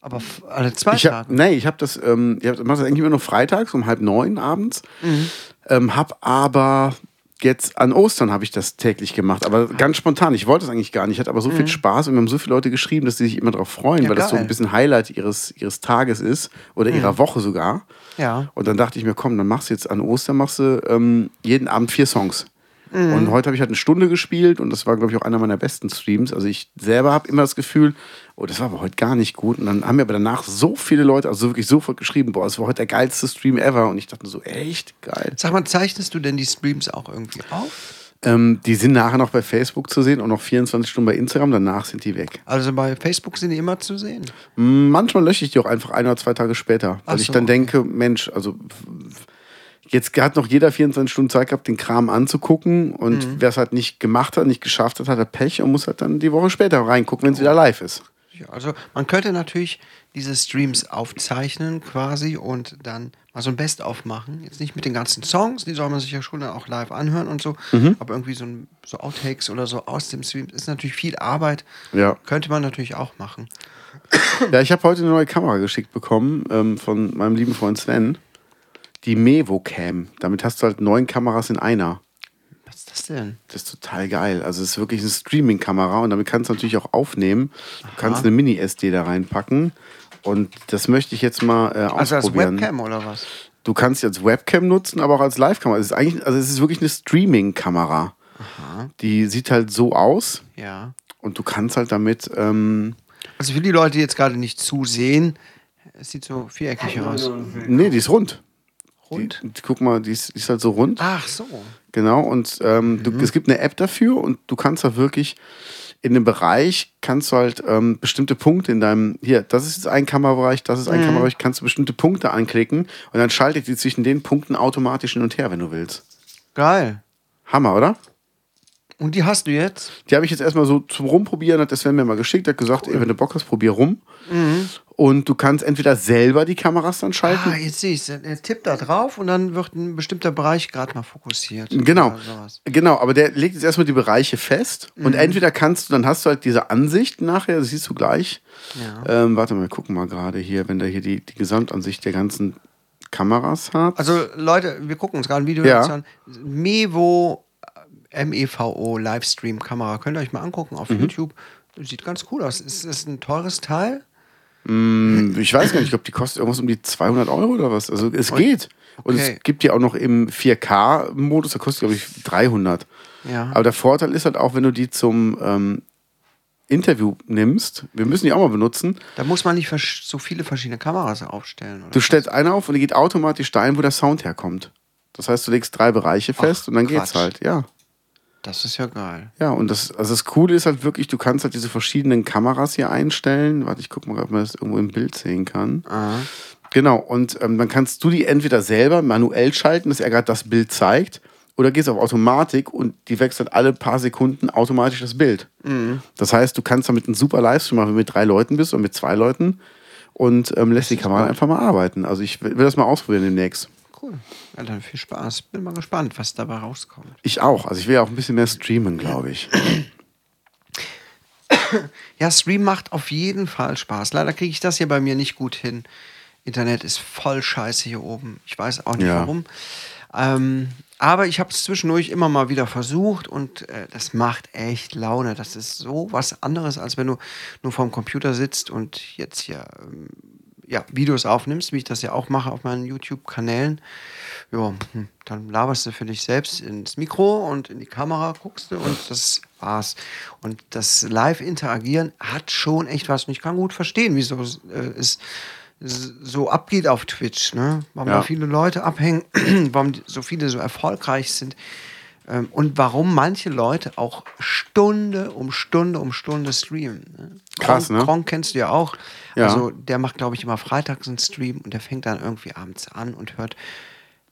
Aber alle zwei Ich hab, Tage. nee, ich habe das, ähm, ich hab, mache das eigentlich immer nur freitags um halb neun abends. Mhm. Ähm, hab aber jetzt an Ostern habe ich das täglich gemacht, aber ganz spontan. Ich wollte es eigentlich gar nicht. Ich hatte aber so viel Spaß und mir haben so viele Leute geschrieben, dass sie sich immer darauf freuen, Mhm. Ja, weil das so geil. ein bisschen Highlight ihres, ihres Tages ist oder ihrer Woche sogar. Ja. Und dann dachte ich mir, komm, dann machst du jetzt an Ostern machst du ähm, jeden Abend vier Songs. Mhm. Und heute habe ich halt eine Stunde gespielt und das war, glaube ich, auch einer meiner besten Streams. Also ich selber habe immer das Gefühl, oh, das war aber heute gar nicht gut. Und dann haben mir aber danach so viele Leute, also wirklich sofort geschrieben, boah, das war heute der geilste Stream ever. Und ich dachte so, echt geil. Sag mal, zeichnest du denn die Streams auch irgendwie auf? Ähm, die sind nachher noch bei Facebook zu sehen und noch 24 Stunden bei Instagram, danach sind die weg. Also bei Facebook sind die immer zu sehen. Manchmal lösche ich die auch einfach ein oder zwei Tage später, weil Ach ich so, dann okay. denke, Mensch, also jetzt hat noch jeder 24 Stunden Zeit gehabt, den Kram anzugucken und Mhm. wer es halt nicht gemacht hat, nicht geschafft hat, hat er Pech und muss halt dann die Woche später reingucken, wenn es wieder live ist. Ja, also man könnte natürlich diese Streams aufzeichnen quasi und dann mal so ein Best-of machen. Jetzt nicht mit den ganzen Songs, die soll man sich ja schon dann auch live anhören und so, Mhm. aber irgendwie so, ein, so Outtakes oder so aus dem Stream ist natürlich viel Arbeit. Ja. Könnte man natürlich auch machen. Ja, ich habe heute eine neue Kamera geschickt bekommen ähm, von meinem lieben Freund Sven. Die Mevo Cam. Damit hast du halt neun Kameras in einer. Was ist das denn? Das ist total geil. Also es ist wirklich eine Streaming-Kamera und damit kannst du natürlich auch aufnehmen. Du kannst eine Mini-SD da reinpacken. Und das möchte ich jetzt mal äh, Also als ausprobieren. Webcam oder was? Du kannst sie als Webcam nutzen, aber auch als Live-Kamera. Es ist eigentlich, also es ist wirklich eine Streaming-Kamera. Die sieht halt so aus Ja. und du kannst halt damit. Ähm, Also für die Leute, die jetzt gerade nicht zusehen, es sieht so viereckig aus. nee, die ist rund. Rund? Die, die, guck mal, die ist, die ist halt so rund. Ach so. Genau, und ähm, du, es gibt eine App dafür und du kannst da wirklich in dem Bereich kannst du halt ähm, bestimmte Punkte in deinem, hier, das ist jetzt ein Kamerabereich, das ist ein Kamerabereich, kannst du bestimmte Punkte anklicken und dann schaltet die zwischen den Punkten automatisch hin und her, wenn du willst. Geil. Hammer, oder? Und die hast du jetzt? Die habe ich jetzt erstmal so zum Rumprobieren, hat der Sven mir mal geschickt, hat gesagt, ey, wenn du Bock hast, probier rum. Und du kannst entweder selber die Kameras dann schalten. Ah, jetzt sehe ich es. Er tippt da drauf und dann wird ein bestimmter Bereich gerade mal fokussiert. Genau. Genau, aber der legt jetzt erstmal die Bereiche fest und entweder kannst du, dann hast du halt diese Ansicht nachher, das siehst du gleich. Ja. Ähm, warte mal, wir gucken mal gerade hier, wenn der hier die, die Gesamtansicht der ganzen Kameras hat. Also Leute, wir gucken uns gerade ein Video Ja. jetzt an. Mevo, M-E-V-O, Livestream-Kamera. Könnt ihr euch mal angucken auf Mhm. YouTube. Sieht ganz cool aus. Ist das ein teures Teil? Hm, ich weiß gar nicht, ich glaube, die kostet irgendwas um die 200 Euro oder was. Also es geht. Und okay. es gibt die auch noch im 4K-Modus, da kostet, glaube ich, 300. Ja. Aber der Vorteil ist halt auch, wenn du die zum ähm, Interview nimmst, wir müssen die auch mal benutzen, Da muss man nicht so viele verschiedene Kameras aufstellen. Oder? Du stellst eine auf und die geht automatisch dahin, wo der Sound herkommt. Das heißt, du legst drei Bereiche fest und dann geht's Quatsch. halt. Ja. Das ist ja geil. Ja, und das, also das Coole ist halt wirklich, du kannst halt diese verschiedenen Kameras hier einstellen. Warte, ich guck mal, ob man das irgendwo im Bild sehen kann. Aha. Genau, und ähm, dann kannst du die entweder selber manuell schalten, dass er gerade das Bild zeigt, oder gehst auf Automatik und die wechselt alle paar Sekunden automatisch das Bild. Das heißt, du kannst damit einen super Livestream machen, wenn du mit drei Leuten bist oder mit zwei Leuten und ähm, lässt die Kamera einfach mal arbeiten. Also ich will das mal ausprobieren demnächst. Cool. Dann viel Spaß. Bin mal gespannt, was dabei rauskommt. Ich auch. Also ich will ja auch ein bisschen mehr streamen, glaube ich. Ja, Stream macht auf jeden Fall Spaß. Leider kriege ich das hier bei mir nicht gut hin. Internet ist voll scheiße hier oben. Ich weiß auch nicht Ja. warum. Ähm, aber ich habe es zwischendurch immer mal wieder versucht und äh, das macht echt Laune. Das ist so was anderes, als wenn du nur vorm Computer sitzt und jetzt hier ähm, ja, Videos aufnimmst, wie ich das ja auch mache auf meinen YouTube-Kanälen. Ja, hm, dann laberst du für dich selbst ins Mikro und in die Kamera guckst du und das war's. Und das Live-Interagieren hat schon echt was. Und ich kann gut verstehen, wieso es äh, so abgeht auf Twitch, ne? Warum Ja. da viele Leute abhängen, warum so viele so erfolgreich sind und warum manche Leute auch Stunde um Stunde um Stunde streamen. Ne? Krass, Gronk, ne? Gronk kennst du ja auch. Ja. Also der macht, glaube ich, immer freitags einen Stream und der fängt dann irgendwie abends an und hört,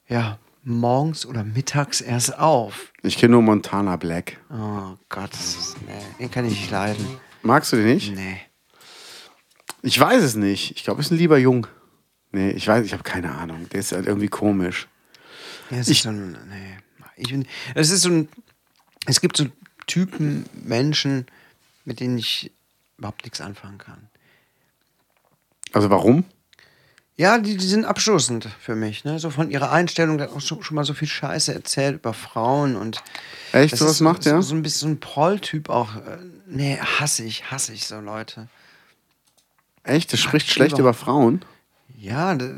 ja, morgens oder mittags erst auf. Ich kenne nur Montana Black. Oh Gott, das ist, nee, den kann ich nicht leiden. Magst du den nicht? Nee. Ich weiß es nicht. Ich glaube, es ist ein lieber Jung. Nee, ich weiß, ich habe keine Ahnung. Der ist halt irgendwie komisch. Ja, es Ich- ist ein, nee. Ich bin, es ist so ein, es gibt so Typen Menschen, mit denen ich überhaupt nichts anfangen kann. Also warum? Ja, die, die sind abstoßend für mich. Ne? So von ihrer Einstellung, der hat auch schon, schon mal so viel Scheiße erzählt über Frauen und. Echt? das Sowas ist macht so, der? So ein bisschen so ein Proll-Typ auch. Äh, Nee, hasse ich, hasse ich so Leute. Echt? Der spricht ich schlecht über Frauen? Ja, der,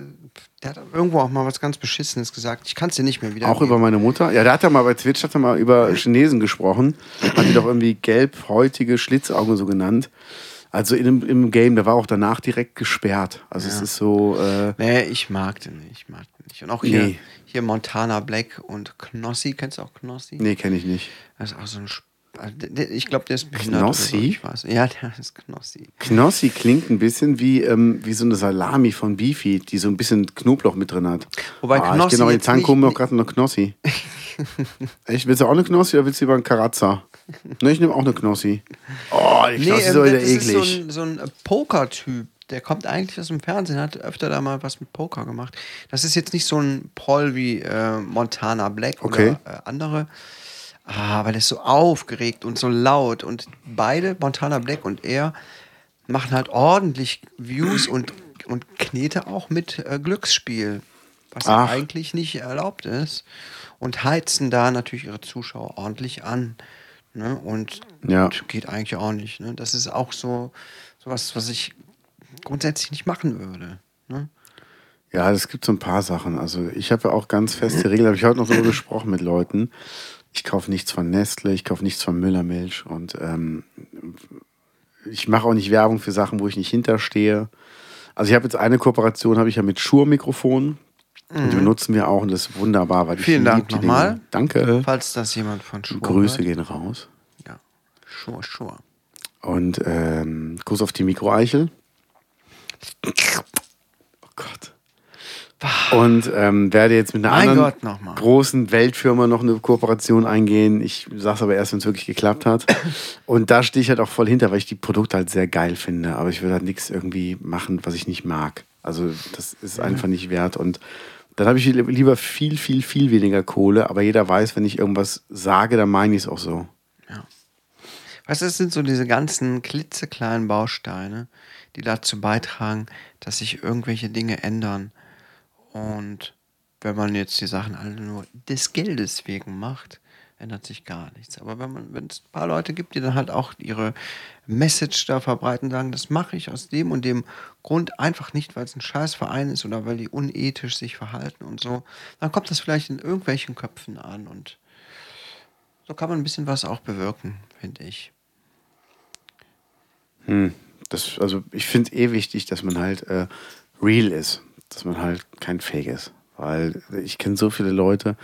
der hat irgendwo auch mal was ganz Beschissenes gesagt. Ich kann es dir nicht mehr wieder. Auch über meine Mutter? Ja, der hat ja mal bei Twitch hat er mal über Chinesen gesprochen. Hat die doch irgendwie gelbhäutige Schlitzaugen so genannt. Also in, im Game, der war auch danach direkt gesperrt. Also es ist so, äh, Nee, ich mag den nicht. Ich mag den nicht. Und auch hier, Nee. hier Montana Black und Knossi. Kennst du auch Knossi? nee, kenne ich nicht. Das ist auch so ein. Sp ich glaube, der ist behindert. So. Knossi? Ich. Ja, der ist Knossi. Knossi klingt ein bisschen wie, ähm, wie so eine Salami von Beefy, die so ein bisschen Knoblauch mit drin hat. Wobei ah, ich Knossi gehe noch in nicht- mir auch gerade noch Knossi. Echt, willst du auch eine Knossi oder willst du lieber einen Karazza? Ne, ich nehme auch eine Knossi. Oh, die Knossi ist ähm, aber wieder das ist so eklig. ein, so ein äh, Poker-Typ. Der kommt eigentlich aus dem Fernsehen, hat öfter da mal was mit Poker gemacht. Das ist jetzt nicht so ein Paul wie äh, Montana Black Okay. oder äh, andere. Ah, aber der ist so aufgeregt und so laut. Und beide, Montana Black und er, machen halt ordentlich Views und, und Knete auch mit äh, Glücksspiel. Was Ach. eigentlich nicht erlaubt ist. Und heizen da natürlich ihre Zuschauer ordentlich an. Ne? Und Ja. geht eigentlich auch nicht. Ne? Das ist auch so sowas, was ich grundsätzlich nicht machen würde. Ne? Ja, es gibt so ein paar Sachen. Also ich habe ja auch ganz feste Regeln, habe ich heute noch darüber gesprochen mit Leuten. Ich kaufe nichts von Nestle, ich kaufe nichts von Müllermilch und ähm, ich mache auch nicht Werbung für Sachen, wo ich nicht hinterstehe. Also ich habe jetzt eine Kooperation, habe ich ja mit Shure-Mikrofonen. Und die benutzen wir auch und das ist wunderbar. Weil Mhm. Vielen Dank nochmal. Danke. Falls das jemand von Schuhe Grüße hört. gehen raus. Ja, Schuhe, Schuhe. Und ähm, Kuss auf die Mikroeichel. Oh Gott. Und ähm, werde jetzt mit einer Mein anderen großen Weltfirma noch eine Kooperation eingehen. Ich sag's aber erst, wenn es wirklich geklappt hat. Und da stehe ich halt auch voll hinter, weil ich die Produkte halt sehr geil finde. Aber ich will halt nichts irgendwie machen, was ich nicht mag. Also das ist einfach nicht wert. Und dann habe ich li- lieber viel, viel, viel weniger Kohle. Aber jeder weiß, wenn ich irgendwas sage, dann meine ich es auch so. Weißt du, das sind so diese ganzen klitzekleinen Bausteine, die dazu beitragen, dass sich irgendwelche Dinge ändern. Und wenn man jetzt die Sachen alle nur des Geldes wegen macht, ändert sich gar nichts. Aber wenn man, wenn es ein paar Leute gibt, die dann halt auch ihre Message da verbreiten, sagen, das mache ich aus dem und dem Grund einfach nicht, weil es ein Scheißverein ist oder weil die unethisch sich verhalten und so, dann kommt das vielleicht in irgendwelchen Köpfen an und so kann man ein bisschen was auch bewirken, finde ich. Das, also ich finde eh wichtig, dass man halt äh, real ist, dass man halt kein Fake ist. Weil ich kenne so viele Leute,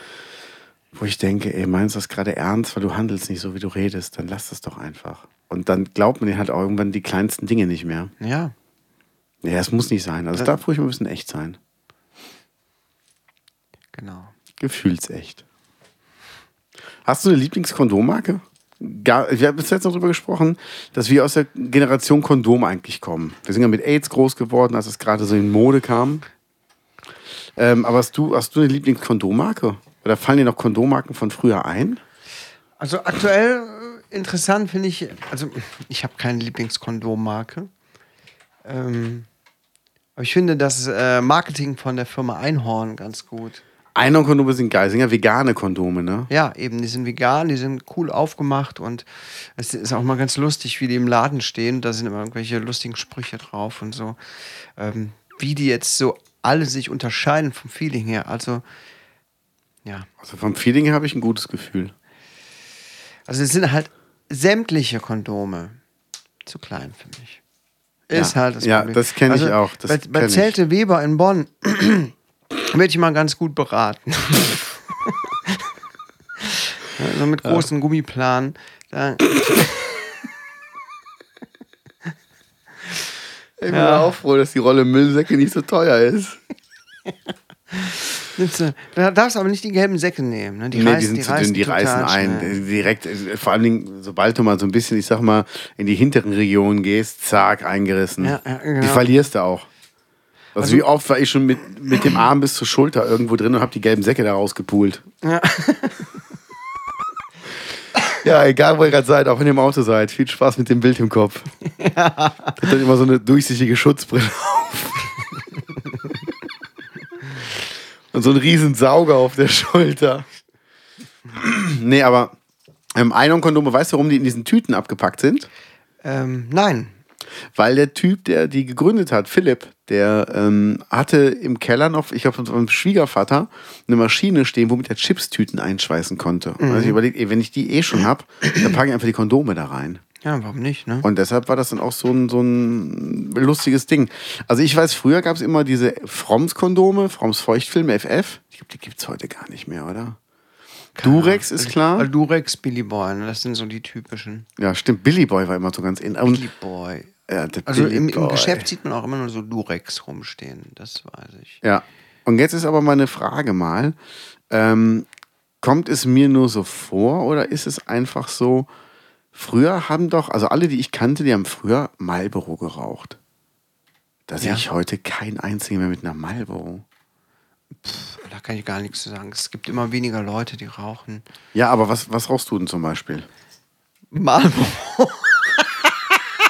wo ich denke, ey, meinst du das gerade ernst, weil du handelst nicht so, wie du redest, dann lass das doch einfach. Und dann glaubt man dir halt auch irgendwann die kleinsten Dinge nicht mehr. Ja. Ja, es muss nicht sein. Also es darf ruhig mal ein bisschen echt sein. Genau. Gefühlsecht. Hast du eine Lieblingskondommarke? Gar, wir haben bis jetzt noch darüber gesprochen, dass wir aus der Generation Kondom eigentlich kommen. Wir sind ja mit AIDS groß geworden, als es gerade so in Mode kam. Ähm, aber hast du, hast du eine Lieblingskondommarke? Oder fallen dir noch Kondommarken von früher ein? Also aktuell äh, interessant finde ich, also ich habe keine Lieblingskondommarke. Ähm, aber ich finde das äh, Marketing von der Firma Einhorn ganz gut. Einhornkondome sind geil, sind ja vegane Kondome, ne? Ja, eben, die sind vegan, die sind cool aufgemacht und es ist auch mal ganz lustig, wie die im Laden stehen. Da sind immer irgendwelche lustigen Sprüche drauf und so. Ähm, wie die jetzt so alle sich unterscheiden vom Feeling her. Also, ja. Also vom Feeling her habe ich ein gutes Gefühl. Also es sind halt sämtliche Kondome zu klein für mich. Ist Ja. halt das Ja, Problem. das kenn ich auch, das bei bei kenn ich. Zelte Weber in Bonn werde ich mal ganz gut beraten. also mit großen Gummiplanen. Da, Ich bin auch froh, dass die Rolle Müllsäcke nicht so teuer ist. Da darfst du aber nicht die gelben Säcke nehmen. Ne? Die, Nee, reißen, die sind zu dünn, die reißen ein. schnell. Direkt, äh, vor allen Dingen, sobald du mal so ein bisschen, ich sag mal, in die hinteren Regionen gehst, zack, eingerissen. Ja, ja, genau. Die verlierst du auch. Also, wie oft war ich schon mit, mit dem Arm bis zur Schulter irgendwo drin und hab die gelben Säcke da rausgepult. Ja. Ja, egal wo ihr gerade seid, auch wenn ihr im Auto seid, viel Spaß mit dem Bild im Kopf. Ja. Hat dann immer so eine durchsichtige Schutzbrille auf. Und so einen riesen Sauger auf der Schulter. nee, aber ähm, Einhornkondome, weißt du, warum die in diesen Tüten abgepackt sind? Ähm, nein. Weil der Typ, der die gegründet hat, Philipp, der ähm, hatte im Keller noch, ich glaube, von seinem Schwiegervater, eine Maschine stehen, womit er Chipstüten einschweißen konnte. Und also ich überlegt, ey, wenn ich die eh schon habe, dann packe ich einfach die Kondome da rein. Ja, warum nicht, ne? Und deshalb war das dann auch so ein, so ein lustiges Ding. Also ich weiß, früher gab es immer diese Fromms-Kondome, Fromms Feuchtfilm, FF. Ich glaube, die gibt es heute gar nicht mehr, oder? Durex ist klar. Durex, Billy Boy, ne? das sind so die typischen. Ja, stimmt. Billy Boy war immer so ganz in. Billy Boy. Ja, Also im, im. Geschäft sieht man auch immer nur so Durex rumstehen, das weiß ich. Ja. Und jetzt ist aber meine Frage mal, ähm, kommt es mir nur so vor oder ist es einfach so, früher haben doch, also alle, die ich kannte, die haben früher Marlboro geraucht. Da sehe Ja. ich heute keinen einzigen mehr mit einer Marlboro. Da kann ich gar nichts zu sagen. Es gibt immer weniger Leute, die rauchen. Ja, aber was, was rauchst du denn zum Beispiel? Marlboro.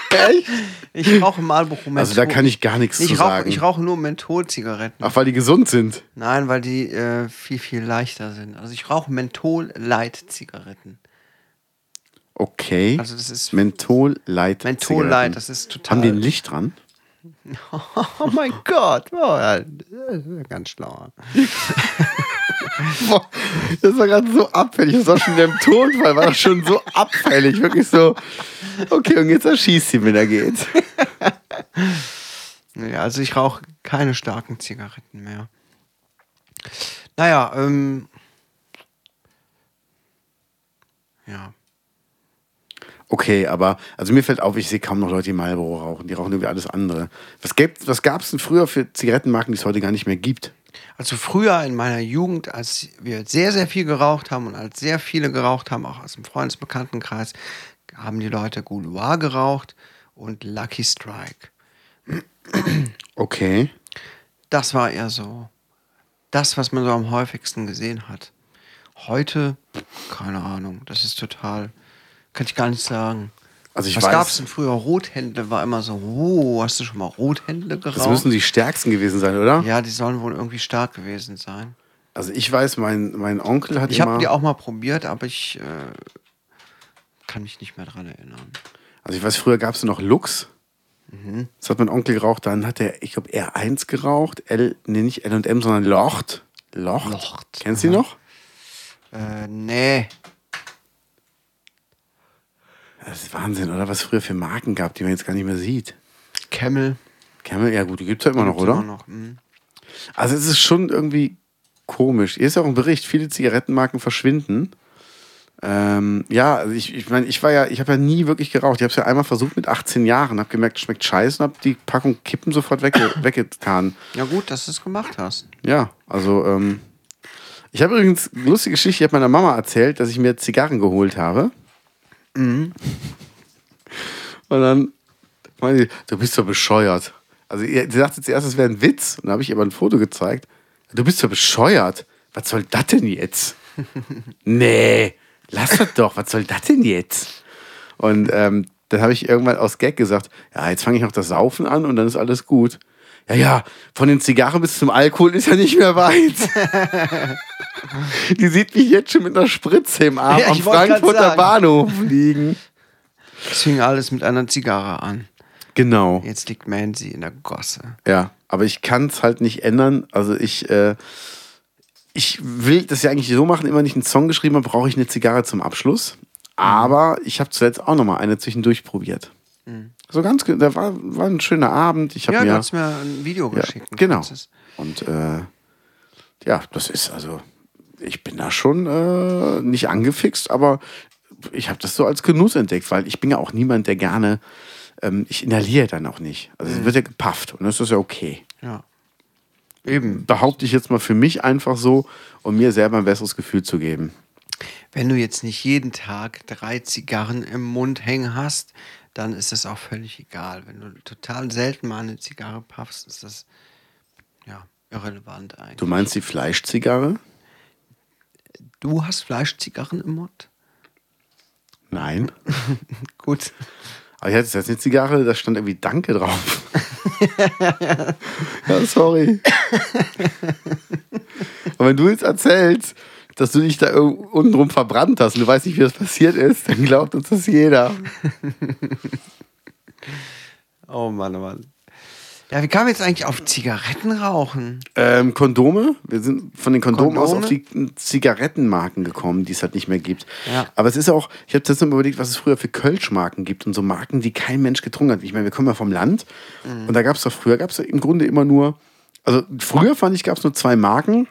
Echt? Ich rauche Marlboro Menthol. Also da kann ich gar nichts ich zu rauche, sagen. Ich rauche nur Mentholzigaretten. Ach, weil die gesund sind. Nein, weil die äh, viel, viel leichter sind. Also ich rauche Menthol-Light-Zigaretten. Okay. Also das ist Menthol Light. Menthol Zigaretten. Light, das ist total. Haben die ein Licht dran? Oh mein Gott, oh, ja, das ist ganz schlau. Boah, das war gerade so abfällig. Das war schon in dem Tonfall, war das schon so abfällig. Wirklich so. Okay, und jetzt erschießt sie, wenn er geht. Ja, also ich rauche keine starken Zigaretten mehr. Naja, ähm. Ja. Okay, aber also mir fällt auf, ich sehe kaum noch Leute, die Marlboro rauchen. Die rauchen irgendwie alles andere. Was, gäb, was gab es denn früher für Zigarettenmarken, die es heute gar nicht mehr gibt? Also früher in meiner Jugend, als wir sehr, sehr viel geraucht haben und als sehr viele geraucht haben, auch aus dem Freundesbekanntenkreis, haben die Leute Gouloir geraucht und Lucky Strike. Okay. Das war eher so das, was man so am häufigsten gesehen hat. Heute, keine Ahnung, das ist total, kann ich gar nicht sagen. Also ich was weiß- gab es denn früher? Rothändle war immer so, oh, hast du schon mal Rothändle geraucht? Das müssen die stärksten gewesen sein, oder? ja, die sollen wohl irgendwie stark gewesen sein. Also ich weiß, mein, mein Onkel hat Ich habe die auch mal probiert, aber ich äh, kann mich nicht mehr dran erinnern. Also ich weiß, früher gab es noch Lux. Mhm. Das hat mein Onkel geraucht. Dann hat er, ich glaube, R1 geraucht. L, nee, nicht L&M, sondern Locht. Locht. Locht, Kennst du die noch? Äh, nee. Das ist Wahnsinn, oder? Was es früher für Marken gab, die man jetzt gar nicht mehr sieht. Camel. Camel, ja gut, die gibt es ja immer noch, oder? Immer noch. mhm. Also es ist schon irgendwie komisch. Hier ist auch ein Bericht, viele Zigarettenmarken verschwinden. Ähm, ja, also ich, ich meine, ich war ja, ich habe ja nie wirklich geraucht. Ich habe es ja einmal versucht mit 18 Jahren, habe gemerkt, es schmeckt scheiße und habe die Packung Kippen sofort wegge weggetan. Ja gut, dass du es gemacht hast. Ja, also ähm, ich habe übrigens eine lustige Geschichte, ich habe meiner Mama erzählt, dass ich mir Zigarren geholt habe. Und dann meinte sie, du bist doch bescheuert. Also sie sagte zuerst, es wäre ein Witz. Und dann habe ich ihr aber ein Foto gezeigt. Du bist doch bescheuert. Was soll das denn jetzt? nee, lass das doch. Was soll das denn jetzt? Und ähm, dann habe ich irgendwann aus Gag gesagt, ja, jetzt fange ich noch das Saufen an und dann ist alles gut. Ja, ja, von den Zigarren bis zum Alkohol ist ja nicht mehr weit. Die sieht mich jetzt schon mit einer Spritze im Arm Ja, am Frankfurter. Bahnhof liegen. Es fing alles mit einer Zigarre an. Genau. Jetzt liegt Mansi in der Gosse. Ja, aber ich kann es halt nicht ändern. Also ich, äh, ich will das ja eigentlich so machen, immer nicht einen Song geschrieben habe, brauche ich eine Zigarre zum Abschluss. Aber ich habe zuletzt auch noch mal eine zwischendurch probiert. So ganz, da war, war ein schöner Abend. Ich Ja, mir, du hast mir ein Video ja, geschickt. genau. Und äh, ja, das ist also, ich bin da schon äh, nicht angefixt, aber ich habe das so als Genuss entdeckt, weil ich bin ja auch niemand, der gerne, ähm, ich inhaliere dann auch nicht. Also es wird ja gepafft und das ist ja okay. Ja. Eben. Behaupte ich jetzt mal für mich einfach so, um mir selber ein besseres Gefühl zu geben. Wenn du jetzt nicht jeden Tag drei Zigarren im Mund hängen hast, dann ist das auch völlig egal. Wenn du total selten mal eine Zigarre puffst, ist das ja irrelevant eigentlich. Du meinst die Fleischzigarre? Du hast Fleischzigarren im Mund? Nein. Gut. Aber ich hatte jetzt eine Zigarre, da stand irgendwie Danke drauf. ja, sorry. Und wenn du jetzt erzählst, dass du dich da irgendwo unten drum verbrannt hast und du weißt nicht, wie das passiert ist, dann glaubt uns das jeder. Oh Mann, oh Mann. Ja, wie kam jetzt eigentlich auf Zigarettenrauchen? Ähm, Kondome. Wir sind von den Kondomen aus Kondome? auf die Zigarettenmarken gekommen, die es halt nicht mehr gibt. Ja. Aber es ist auch, ich habe jetzt mal überlegt, was es früher für Kölschmarken gibt und so Marken, die kein Mensch getrunken hat. Ich meine, wir kommen ja vom Land Mhm. und da gab es doch früher, gab es im Grunde immer nur, also früher fand ich, gab es nur zwei Marken,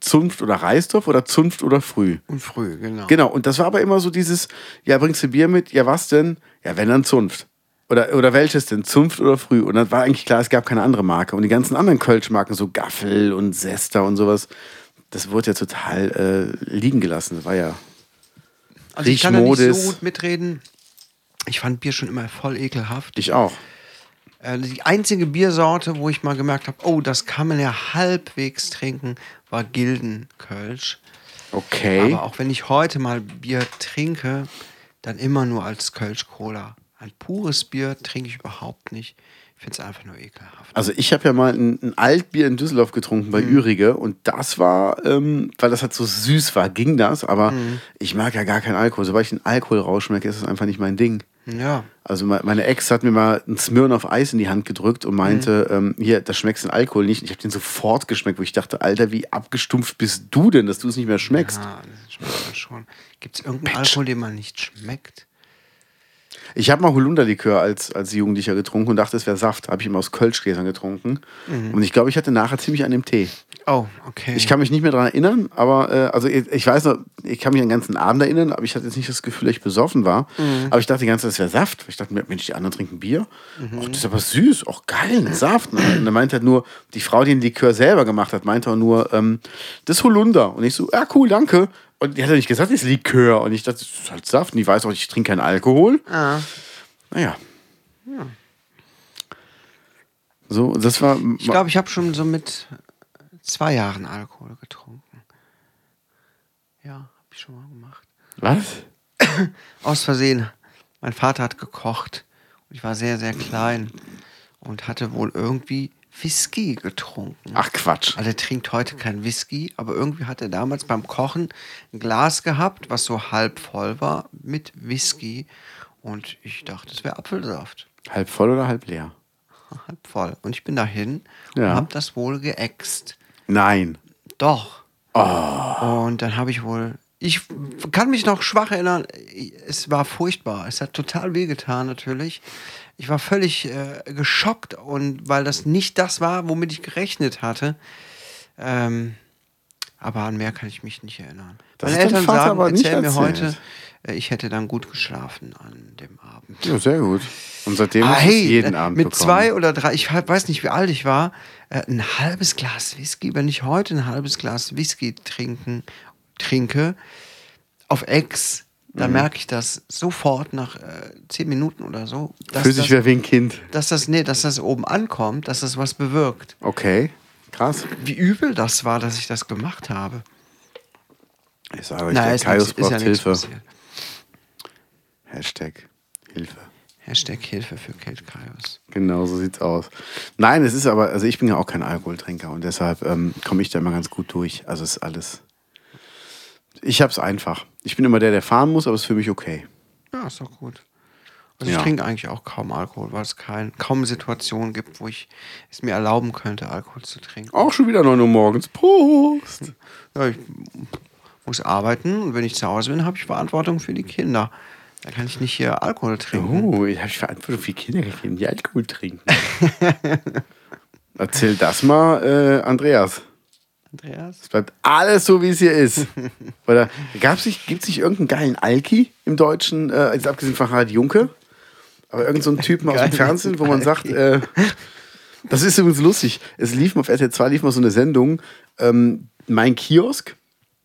Zunft oder Reisdorf oder Zunft oder Früh. Und früh, genau. Genau, und das war aber immer so dieses, ja, bringst du Bier mit? Ja, was denn? Ja, wenn dann Zunft. Oder, oder welches denn? Zunft oder Früh? Und dann war eigentlich klar, es gab keine andere Marke. Und die ganzen anderen Kölschmarken, so Gaffel und Sester und sowas, das wurde ja total äh, liegen gelassen. Das war ja. also ich kann da nicht so gut mitreden. Ich fand Bier schon immer voll ekelhaft. Ich auch. Äh, Die einzige Biersorte, wo ich mal gemerkt habe, oh, das kann man ja halbwegs trinken, war Gildenkölsch. Okay. Aber auch wenn ich heute mal Bier trinke, dann immer nur als Kölsch-Cola. Ein pures Bier trinke ich überhaupt nicht. Ich finde es einfach nur ekelhaft. Also ich habe ja mal ein, ein Altbier in Düsseldorf getrunken bei Ürige und das war, ähm, weil das halt so süß war, ging das, aber ich mag ja gar keinen Alkohol. Sobald ich den Alkohol rausschmecke, ist das einfach nicht mein Ding. Ja, Also me- meine Ex hat mir mal einen Smirn auf Eis in die Hand gedrückt und meinte, ähm, hier, das schmeckst den Alkohol nicht. Ich habe den sofort geschmeckt, wo ich dachte, Alter, wie abgestumpft bist du denn, dass du es nicht mehr schmeckst? ja das schmeckt man schon. Gibt es irgendeinen Alkohol, den man nicht schmeckt? Ich habe mal Holunderlikör als, als Jugendlicher getrunken und dachte, es wäre Saft. Habe ich immer aus Kölschgläsern getrunken. Und ich glaube, ich hatte nachher ziemlich an dem Tee. Oh, okay. Ich kann mich nicht mehr daran erinnern, aber äh, also ich, ich weiß noch, ich kann mich an den ganzen Abend erinnern, aber ich hatte jetzt nicht das Gefühl, dass ich besoffen war. Aber ich dachte die ganze Zeit, das wäre Saft. Ich dachte mir, Mensch, die anderen trinken Bier. Ach, das ist aber süß, auch geil, Saft. Und dann meinte halt nur, die Frau, die den Likör selber gemacht hat, meinte auch nur, ähm, das ist Holunder. Und ich so, ja, cool, danke. Und die hat ja nicht gesagt, das ist Likör. Und ich dachte, das ist halt Saft. Und die weiß auch, ich trinke keinen Alkohol. ah, Naja. So, das war. ich glaube, ich habe schon so mit zwei Jahren Alkohol getrunken. Ja, habe ich schon mal gemacht. Was? Aus Versehen. Mein Vater hat gekocht. Und ich war sehr, sehr klein. Und hatte wohl irgendwie Whisky getrunken. Ach Quatsch. Also er trinkt heute kein Whisky, aber irgendwie hat er damals beim Kochen ein Glas gehabt, was so halb voll war mit Whisky. Und ich dachte, es wäre Apfelsaft. Halb voll oder halb leer? Halb voll. Und ich bin dahin Ja. und habe das wohl geäxt. Nein. Doch. Und dann habe ich wohl. Ich kann mich noch schwach erinnern, es war furchtbar. Es hat total wehgetan, natürlich. Ich war völlig äh, geschockt und weil das nicht das war, womit ich gerechnet hatte. Ähm, aber an mehr kann ich mich nicht erinnern. Das Meine Eltern sagen, aber nicht erzählen mir heute, äh, ich hätte dann gut geschlafen an dem Abend. Ja, sehr gut. Und seitdem Ah, hey, jeden äh, Abend mit bekommen. zwei oder drei, ich weiß nicht, wie alt ich war, äh, ein halbes Glas Whisky, wenn ich heute ein halbes Glas Whisky trinken, trinke, auf Ex, Mhm. dann merke ich das sofort nach äh, zehn Minuten oder so, Fühlt sich wie ein Kind. dass, das, nee, dass das oben ankommt, dass das was bewirkt. Okay, krass. Wie übel das war, dass ich das gemacht habe. Ich sage euch, Naja, Kaius ja braucht nichts Hilfe. passiert. Hashtag Hilfe. Hashtag Hilfe für Kate Kaius. Genau, so sieht's aus. Nein, es ist aber, also ich bin ja auch kein Alkoholtrinker und deshalb ähm, komme ich da immer ganz gut durch. Also es ist alles. Ich hab's einfach. Ich bin immer der, der fahren muss, aber es ist für mich okay. Ja, ist doch gut. Also Ja. ich trinke eigentlich auch kaum Alkohol, weil es kein, kaum Situationen gibt, wo ich es mir erlauben könnte, Alkohol zu trinken. Auch schon wieder 9 Uhr morgens. Prost! Ja, ich muss arbeiten und wenn ich zu Hause bin, habe ich Verantwortung für die Kinder. Da kann ich nicht hier Alkohol trinken. Oh, ich habe Verantwortung für Kinder gegeben, die Alkohol trinken. Erzähl das mal, äh, Andreas. Andreas? Es bleibt alles so, wie es hier ist. Oder gab's nicht, gibt's nicht irgendeinen geilen Alki im Deutschen, äh, jetzt abgesehen von Harald Junke? Aber irgendeinen so einen Typen aus dem Fernsehen, wo man sagt, äh, Das ist übrigens lustig. Es lief mal auf RTL 2 lief mal so eine Sendung, ähm, Mein Kiosk.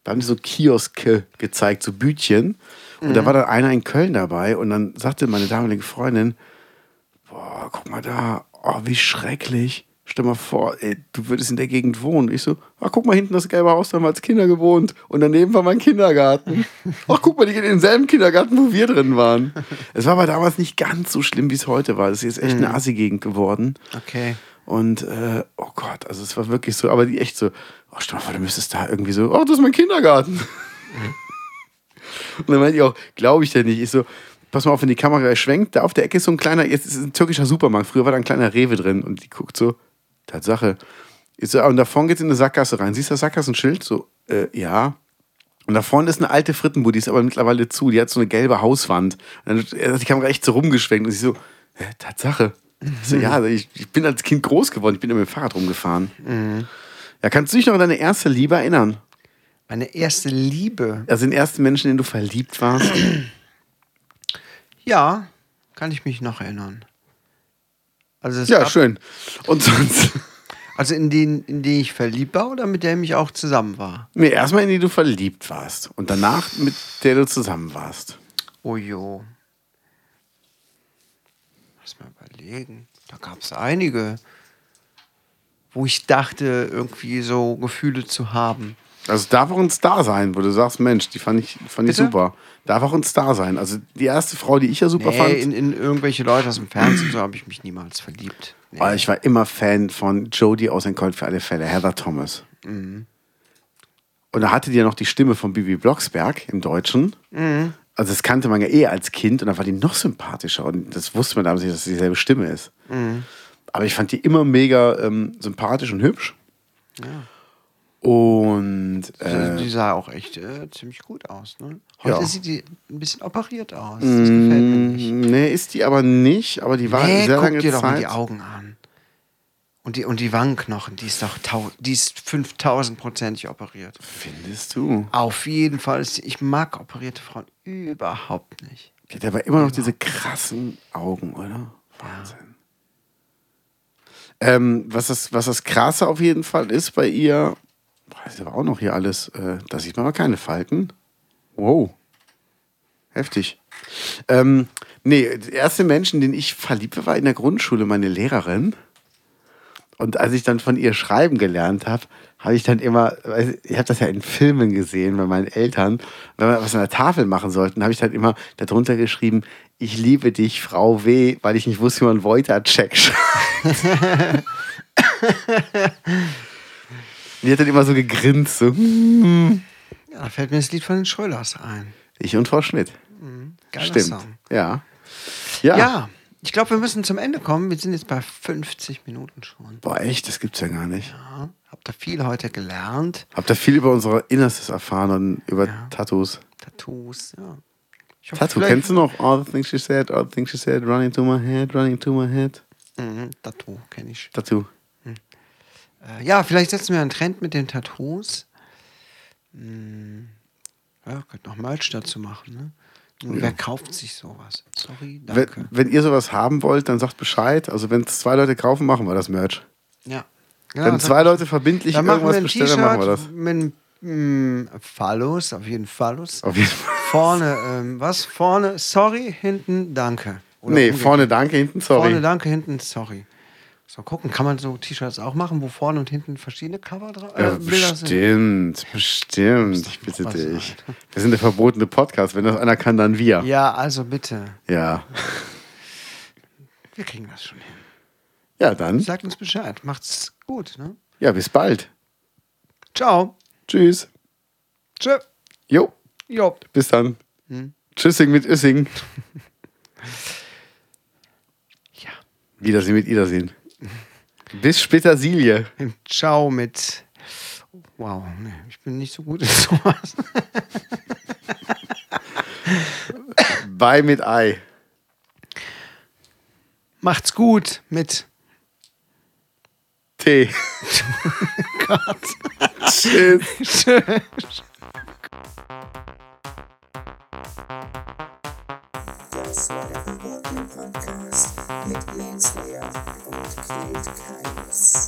Da haben die so Kioske gezeigt, so Bütchen. Und da war dann einer in Köln dabei und dann sagte meine damalige Freundin, boah, guck mal da, oh, wie schrecklich. Stell mal vor, ey, du würdest in der Gegend wohnen. Ich so, ach, guck mal hinten das gelbe Haus, da haben wir als Kinder gewohnt. Und daneben war mein Kindergarten. Ach, guck mal, die gehen in denselben Kindergarten, wo wir drin waren. Es war aber damals nicht ganz so schlimm, wie es heute war. Das ist jetzt echt eine Assi-Gegend geworden. Okay. Und, äh, oh Gott, also es war wirklich so, aber die echt so, oh, stell mal vor, du müsstest da irgendwie so, oh, das ist mein Kindergarten. Und dann meinte ich auch, glaube ich denn nicht. Ich so, pass mal auf, wenn die Kamera schwenkt, da auf der Ecke ist so ein kleiner, jetzt ist es ein türkischer Supermarkt. Früher war da ein kleiner Rewe drin und die guckt so, Tatsache. Ah, und da vorne geht's in eine Sackgasse rein. Siehst du das Sackgassenschild? So, äh, ja. Und da vorne ist eine alte Frittenbude, die ist aber mittlerweile zu. Die hat so eine gelbe Hauswand. Und dann hat die Kamera echt so rumgeschwenkt und ich so, hä, Tatsache. Ich so, ja, ich, ich bin als Kind groß geworden, ich bin immer mit dem Fahrrad rumgefahren. Ja, kannst du dich noch an deine erste Liebe erinnern? Meine erste Liebe. Also den ersten Menschen, in den du verliebt warst? Ja, kann ich mich noch erinnern. Also, ja, schön. Und sonst? also in den, in die ich verliebt war oder mit der ich auch zusammen war? Nee, erstmal in die du verliebt warst. Und danach mit der du zusammen warst. Oh jo. Lass mal überlegen. Da gab es einige, wo ich dachte, irgendwie so Gefühle zu haben. Also darf auch ein Star sein, wo du sagst, Mensch, die fand ich, fand ich Bitte? super. Darf auch ein Star sein. Also die erste Frau, die ich ja super Nee, fand. in, in irgendwelche Leute aus dem Fernsehen, so habe ich mich niemals verliebt. Nee. Aber ich war immer Fan von Jodie aus ein Colt für alle Fälle, Heather Thomas. Mhm. Und da hatte die ja noch die Stimme von Bibi Blocksberg im Deutschen. Mhm. Also das kannte man ja eh als Kind und dann war die noch sympathischer und das wusste man damals nicht, dass es dieselbe Stimme ist. Mhm. Aber ich fand die immer mega ähm, sympathisch und hübsch. Und Also, äh, die sah auch echt äh, ziemlich gut aus. Ne? Heute Ja. sieht die ein bisschen operiert aus. Das gefällt mir nicht. nee, ist die aber nicht, aber die war Nee, sehr guck lange dir doch mal Zeit. die Augen an. Und die, und die Wangenknochen, die ist doch die ist 5000-prozentig operiert. Findest du? Auf jeden Fall. Ist, ich mag operierte Frauen überhaupt nicht. Die hat aber immer noch diese krassen Augen, oder? Wahnsinn. Ähm, was, das, was das Krasse auf jeden Fall ist bei ihr, boah, das ist aber auch noch hier alles, äh, da sieht man aber keine Falten. Wow. Heftig. Ähm, nee, der erste Menschen, den ich verliebt war, in der Grundschule meine Lehrerin. Und als ich dann von ihr schreiben gelernt habe, habe ich dann immer, ich habe das ja in Filmen gesehen bei meinen Eltern, wenn wir was an der Tafel machen sollten, habe ich dann immer darunter geschrieben, ich liebe dich, Frau W., weil ich nicht wusste, wie man Voiter-Check schreibt. Die hat dann immer so gegrinst, so. Ja, da fällt mir das Lied von den Schröllers ein. Ich und Frau Schmidt. Geiler Stimmt. Song. Ja. ja. Ja, ich glaube, wir müssen zum Ende kommen. Wir sind jetzt bei 50 Minuten schon. Boah, echt, das gibt's ja gar nicht. Ja, habt ihr viel heute gelernt. Habt ihr viel über unsere Innerstes erfahren und über Ja. Tattoos? Tattoos, ja. Hoffe, Tattoo, kennst du noch? All the things she said, all the things she said, running to my head, running to my head. Mhm, Tattoo kenne ich. Tattoo. Äh, ja, vielleicht setzen wir einen Trend mit den Tattoos. Hm, ja, könnt noch Merch dazu machen. Ne? Nur wer kauft sich sowas? Sorry, Wenn, danke. wenn ihr sowas haben wollt, dann sagt Bescheid. Also wenn zwei Leute kaufen, machen wir das Merch. Ja. wenn zwei Leute verbindlich irgendwas bestellen, dann machen wir das. mit einem Phallus, auf jeden Phallus. Auf jeden Fall. Vorne, ähm, was? Vorne, sorry, hinten, danke. Oder Nee, vorne danke, hinten sorry. Vorne, danke, hinten, sorry. So, gucken, kann man so T-Shirts auch machen, wo vorne und hinten verschiedene Cover drauf ja, äh, Bilder sind? bestimmt, bestimmt. Ich bitte dich. Wir sind der verbotene Podcast. Wenn das einer kann, dann wir. Ja, also bitte. Ja. Wir kriegen das schon hin. Ja, dann. Sagt uns Bescheid. Macht's gut, ne? Ja, bis bald. Ciao. Tschüss. Tschö. Jo, Jo. bis dann. Hm. Tschüssing mit Üssing. Ja. Wiedersehen mit Wiedersehen. Bis später, Silje. Ciao mit. Wow, nee, ich bin nicht so gut in sowas. Bye mit Ei. Macht's gut mit. Tee. Gott. Tschüss. Tschüss. Mit Lance Lear und Clint Kaius.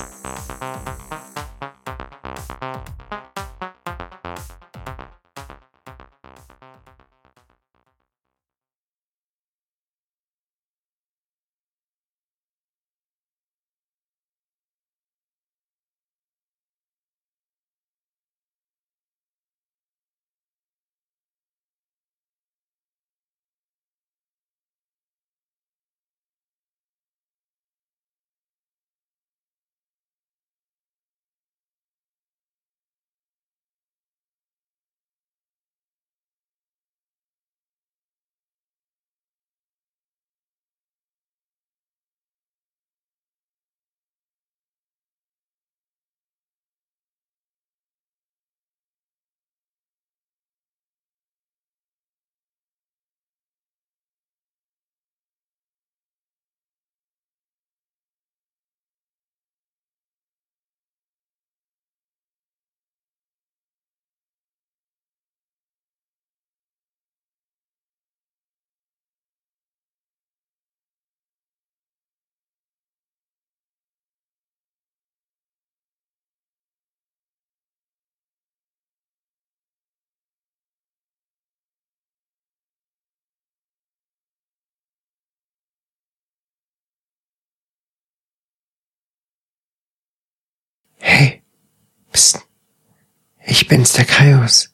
Ich bin's, der Kaius.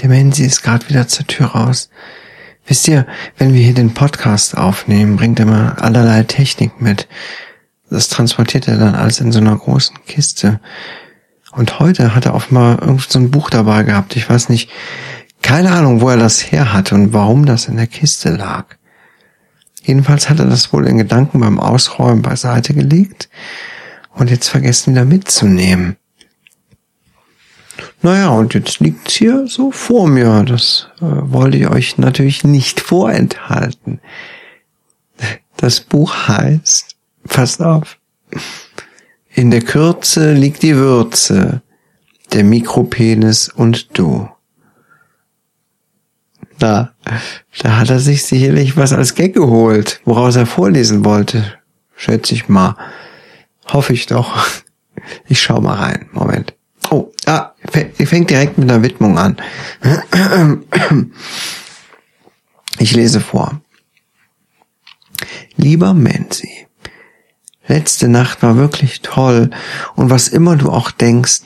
Der Menzi ist gerade wieder zur Tür raus. Wisst ihr, wenn wir hier den Podcast aufnehmen, bringt er immer allerlei Technik mit. Das transportiert er dann alles in so einer großen Kiste. Und heute hat er offenbar irgend so ein Buch dabei gehabt. Ich weiß nicht, keine Ahnung, wo er das her hat und warum das in der Kiste lag. Jedenfalls hat er das wohl in Gedanken beim Ausräumen beiseite gelegt und jetzt vergessen wieder mitzunehmen. Naja, und jetzt liegt's hier so vor mir. Das äh, wollte ich euch natürlich nicht vorenthalten. Das Buch heißt, passt auf, in der Kürze liegt die Würze, der Mikropenis und du. Da, da hat er sich sicherlich was als Gag geholt, woraus er vorlesen wollte, schätze ich mal. Hoffe ich doch. Ich schau mal rein. Moment. Oh, ah, fängt direkt mit einer Widmung an. Ich lese vor. Lieber Menzi, letzte Nacht war wirklich toll und was immer du auch denkst,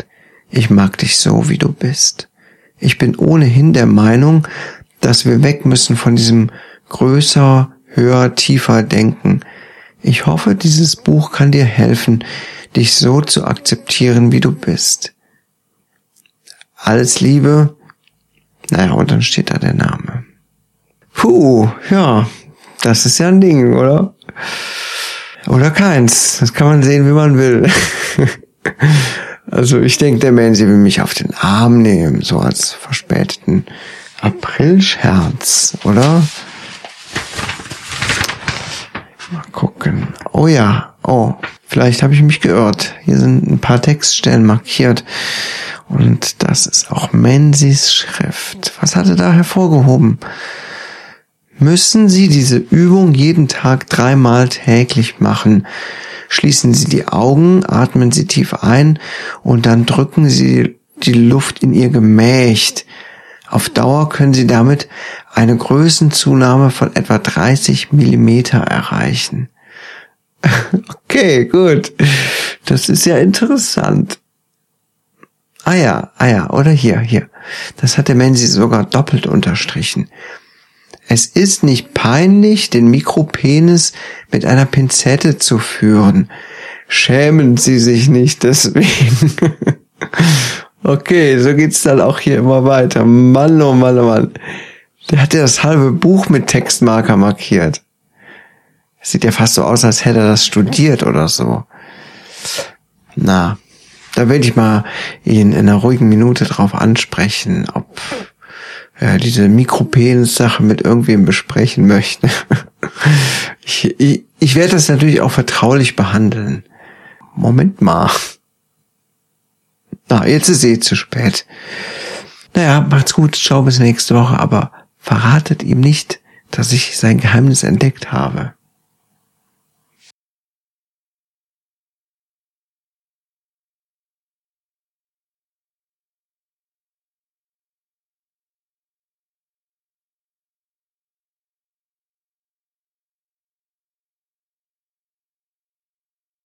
ich mag dich so, wie du bist. Ich bin ohnehin der Meinung, dass wir weg müssen von diesem größer, höher, tiefer Denken. Ich hoffe, dieses Buch kann dir helfen, dich so zu akzeptieren, wie du bist. Alles Liebe. Naja, und dann steht da der Name. Puh, ja, das ist ja ein Ding, oder? Oder keins. Das kann man sehen, wie man will. also ich denke, der Mansi will mich auf den Arm nehmen, so als verspäteten Aprilscherz, oder? Mal gucken. Oh ja, oh, vielleicht habe ich mich geirrt. Hier sind ein paar Textstellen markiert. Und das ist auch Menzies Schrift. Was hat er da hervorgehoben? Müssen Sie diese Übung jeden Tag dreimal täglich machen. Schließen Sie die Augen, atmen Sie tief ein und dann drücken Sie die Luft in Ihr Gemächt. Auf Dauer können Sie damit eine Größenzunahme von etwa 30 Millimeter erreichen. Okay, gut. Das ist ja interessant. Ah ja, ah ja, oder hier, hier. Das hat der Menzi sogar doppelt unterstrichen. Es ist nicht peinlich, den Mikropenis mit einer Pinzette zu führen. Schämen Sie sich nicht deswegen. okay, so geht's dann auch hier immer weiter. Mann, oh Mann, oh Mann. Der hat ja das halbe Buch mit Textmarker markiert. Sieht ja fast so aus, als hätte er das studiert oder so. Na, da werde ich mal ihn in einer ruhigen Minute drauf ansprechen, ob er diese Mikropenis-Sache mit irgendwem besprechen möchte. ich, ich, ich werde das natürlich auch vertraulich behandeln. Moment mal. Na, jetzt ist eh zu spät. Naja, macht's gut, ciao bis nächste Woche, aber verratet ihm nicht, dass ich sein Geheimnis entdeckt habe.